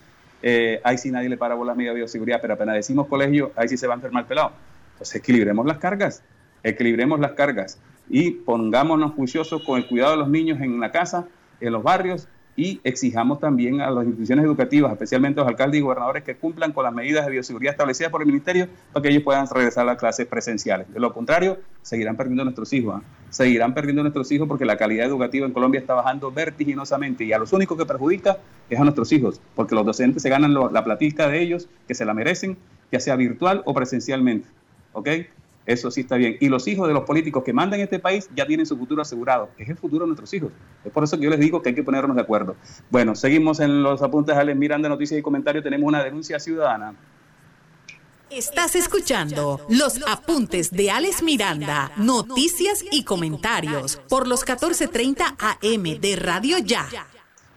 Eh, ahí sí nadie le para bolas media bioseguridad, pero apenas decimos colegio, ahí sí se va a enfermar el pelado. Entonces equilibremos las cargas, equilibremos las cargas y pongámonos juiciosos con el cuidado de los niños en la casa, en los barrios y exijamos también a las instituciones educativas, especialmente a los alcaldes y gobernadores, que cumplan con las medidas de bioseguridad establecidas por el Ministerio para que ellos puedan regresar a las clases presenciales. De lo contrario, seguirán perdiendo nuestros hijos, ¿ah? seguirán perdiendo nuestros hijos porque la calidad educativa en Colombia está bajando vertiginosamente y a los únicos que perjudica es a nuestros hijos, porque los docentes se ganan la platica de ellos, que se la merecen, ya sea virtual o presencialmente. ¿Ok? Eso sí está bien. Y los hijos de los políticos que mandan este país ya tienen su futuro asegurado. Es el futuro de nuestros hijos. Es por eso que yo les digo que hay que ponernos de acuerdo. Bueno, seguimos en los apuntes Alex Miranda, noticias y comentarios. Tenemos una denuncia ciudadana. Estás escuchando los apuntes de Alex Miranda, noticias y comentarios por los 14:30 AM de Radio Ya.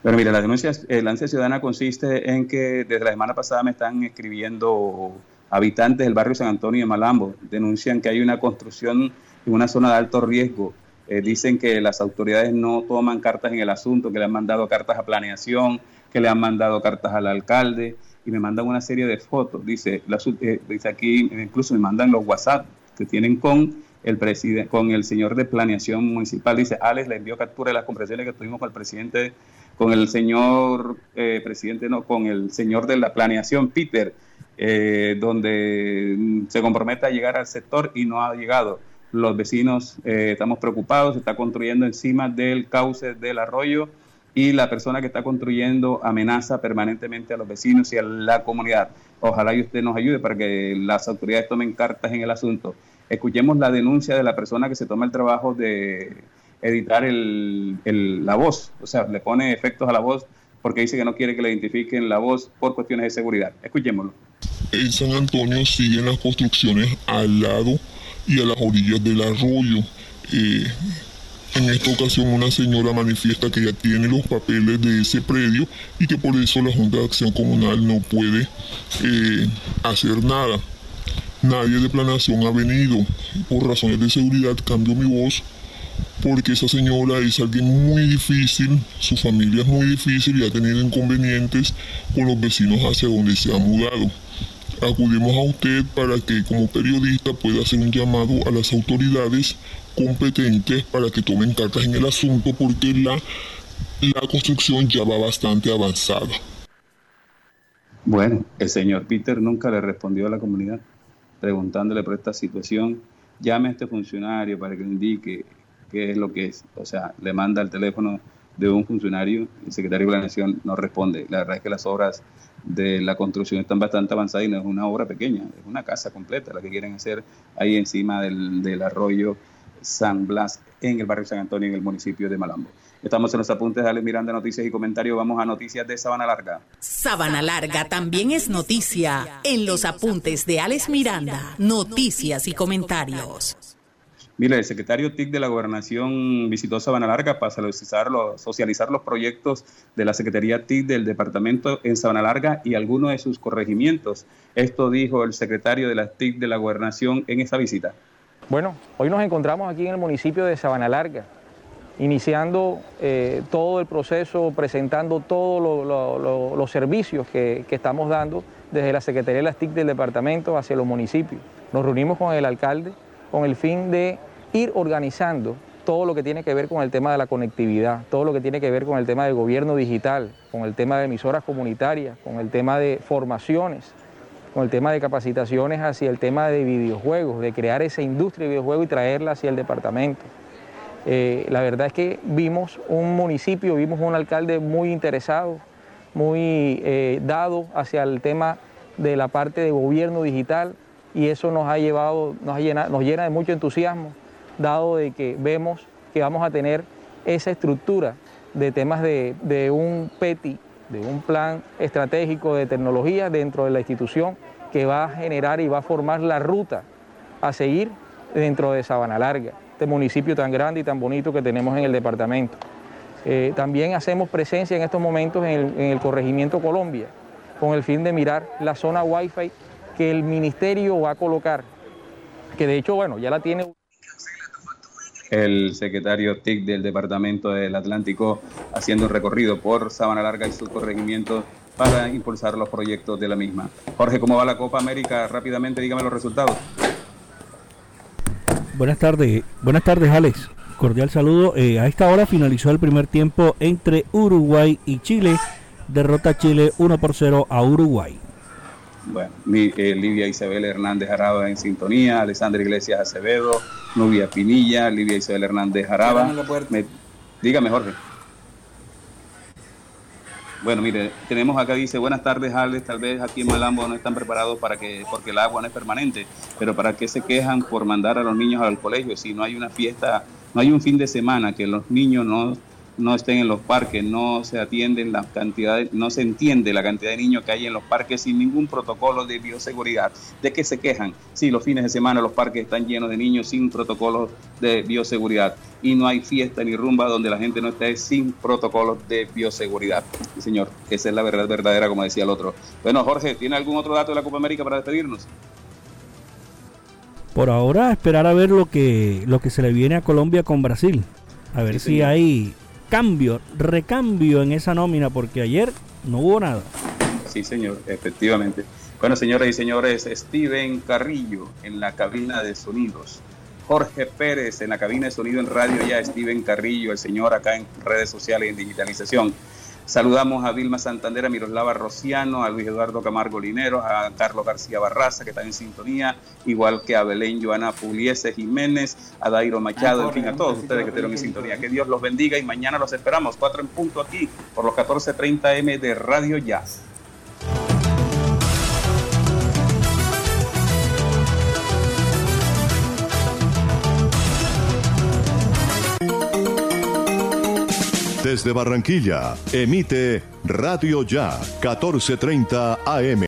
Bueno, mira, la denuncia, eh, la denuncia ciudadana consiste en que desde la semana pasada me están escribiendo Habitantes del barrio San Antonio de Malambo denuncian que hay una construcción en una zona de alto riesgo. Eh, dicen que las autoridades no toman cartas en el asunto, que le han mandado cartas a planeación, que le han mandado cartas al alcalde y me mandan una serie de fotos. Dice, eh, dice aquí, incluso me mandan los WhatsApp que tienen con el presidente, con el señor de planeación municipal. Dice, Alex le envió captura de las conversaciones que tuvimos con el presidente, con el señor eh, presidente, no, con el señor de la planeación, Peter eh, donde se compromete a llegar al sector y no ha llegado. Los vecinos eh, estamos preocupados, se está construyendo encima del cauce del arroyo y la persona que está construyendo amenaza permanentemente a los vecinos y a la comunidad. Ojalá y usted nos ayude para que las autoridades tomen cartas en el asunto. Escuchemos la denuncia de la persona que se toma el trabajo de editar la voz, o sea, le pone efectos a la voz porque dice que no quiere que le identifiquen la voz por cuestiones de seguridad. Escuchémoslo. En San Antonio siguen las construcciones al lado y a las orillas del arroyo. Eh, en esta ocasión una señora manifiesta que ya tiene los papeles de ese predio y que por eso la Junta de Acción Comunal no puede eh, hacer nada. Nadie de planación ha venido. Por razones de seguridad cambio mi voz porque esa señora es alguien muy difícil, su familia es muy difícil y ha tenido inconvenientes con los vecinos hacia donde se ha mudado. Acudimos a usted para que como periodista pueda hacer un llamado a las autoridades competentes para que tomen cartas en el asunto porque la, la construcción ya va bastante avanzada. Bueno, el señor Peter nunca le respondió a la comunidad preguntándole por esta situación. Llame a este funcionario para que indique qué es lo que es. O sea, le manda el teléfono de un funcionario, el secretario de Planeación no responde. La verdad es que las obras de la construcción están bastante avanzadas y no es una obra pequeña, es una casa completa la que quieren hacer ahí encima del, arroyo San Blas en el barrio San Antonio, en el municipio de Malambo. Estamos en los apuntes de Alex Miranda, noticias y comentarios. Vamos a noticias de Sabana Larga. Sabana Larga también es noticia en los apuntes de Alex Miranda, noticias y comentarios. Mire, el secretario TIC de la Gobernación visitó Sabana Larga para socializar los, proyectos de la Secretaría TIC del departamento en Sabana Larga y algunos de sus corregimientos. Esto dijo el secretario de la TIC de la Gobernación en esta visita. Bueno, hoy nos encontramos aquí en el municipio de Sabana Larga, iniciando eh, todo el proceso, presentando todos los servicios que, que estamos dando desde la Secretaría de las TIC del departamento hacia los municipios. Nos reunimos con el alcalde con el fin de ir organizando todo lo que tiene que ver con el tema de la conectividad, todo lo que tiene que ver con el tema de gobierno digital, con el tema de emisoras comunitarias, con el tema de formaciones, con el tema de capacitaciones hacia el tema de videojuegos, de crear esa industria de videojuegos y traerla hacia el departamento. Eh, la verdad es que vimos un municipio, vimos un alcalde muy interesado, muy eh, dado hacia el tema de la parte de gobierno digital y eso nos ha llevado, nos, nos llena de mucho entusiasmo dado de que vemos que vamos a tener esa estructura de temas de, un PETI, de un plan estratégico de tecnología dentro de la institución que va a generar y va a formar la ruta a seguir dentro de Sabana Larga, este municipio tan grande y tan bonito que tenemos en el departamento. Eh, también hacemos presencia en estos momentos en el, en el, corregimiento Colombia, con el fin de mirar la zona Wi-Fi que el ministerio va a colocar, que de hecho, bueno, ya la tiene el secretario TIC del Departamento del Atlántico haciendo un recorrido por Sabana Larga y sus corregimientos para impulsar los proyectos de la misma. Jorge, ¿cómo va la Copa América? Rápidamente, dígame los resultados. Buenas tardes, buenas tardes Alex. Cordial saludo. Eh, a esta hora finalizó el primer tiempo entre Uruguay y Chile. Derrota Chile 1 por 0 a Uruguay. Bueno, mi, eh, Livia Isabel Hernández Araba en sintonía, Alessandra Iglesias Acevedo, Nubia Pinilla, Livia Isabel Hernández Araba. dígame, Jorge. Bueno, mire, tenemos acá, dice, buenas tardes, Alex, tal vez aquí en Malambo no están preparados para que, porque el agua no es permanente, pero ¿para qué se quejan por mandar a los niños al colegio si no hay una fiesta, no hay un fin de semana que los niños no no estén en los parques, no se atienden las cantidades, no se entiende la cantidad de niños que hay en los parques sin ningún protocolo de bioseguridad. ¿De qué se quejan? Sí, los fines de semana los parques están llenos de niños sin protocolos de bioseguridad y no hay fiesta ni rumba donde la gente no esté sin protocolos de bioseguridad. Sí, señor, esa es la verdad verdadera, como decía el otro. Bueno, Jorge, ¿tiene algún otro dato de la Copa América para despedirnos? Por ahora, esperar a ver lo que, lo que se le viene a Colombia con Brasil. A ver si hay cambio, recambio en esa nómina, porque ayer no hubo nada. Sí, señor, efectivamente. Bueno, señoras y señores, Steven Carrillo en la cabina de sonidos. Jorge Pérez en la cabina de sonido en radio ya, Steven Carrillo, el señor acá en redes sociales y en digitalización. Saludamos a Vilma Santander, a Miroslava Rociano, a Luis Eduardo Camargo Linero, a Carlos García Barraza, que está en sintonía, igual que a Belén Joana Puliese Jiménez, a Dairo Machado, en fin, a todos ustedes que estén en sintonía. Que Dios los bendiga y mañana los esperamos, cuatro en punto aquí, por los 14.30 M de Radio Jazz. Desde Barranquilla, emite Radio Ya, 1430 AM.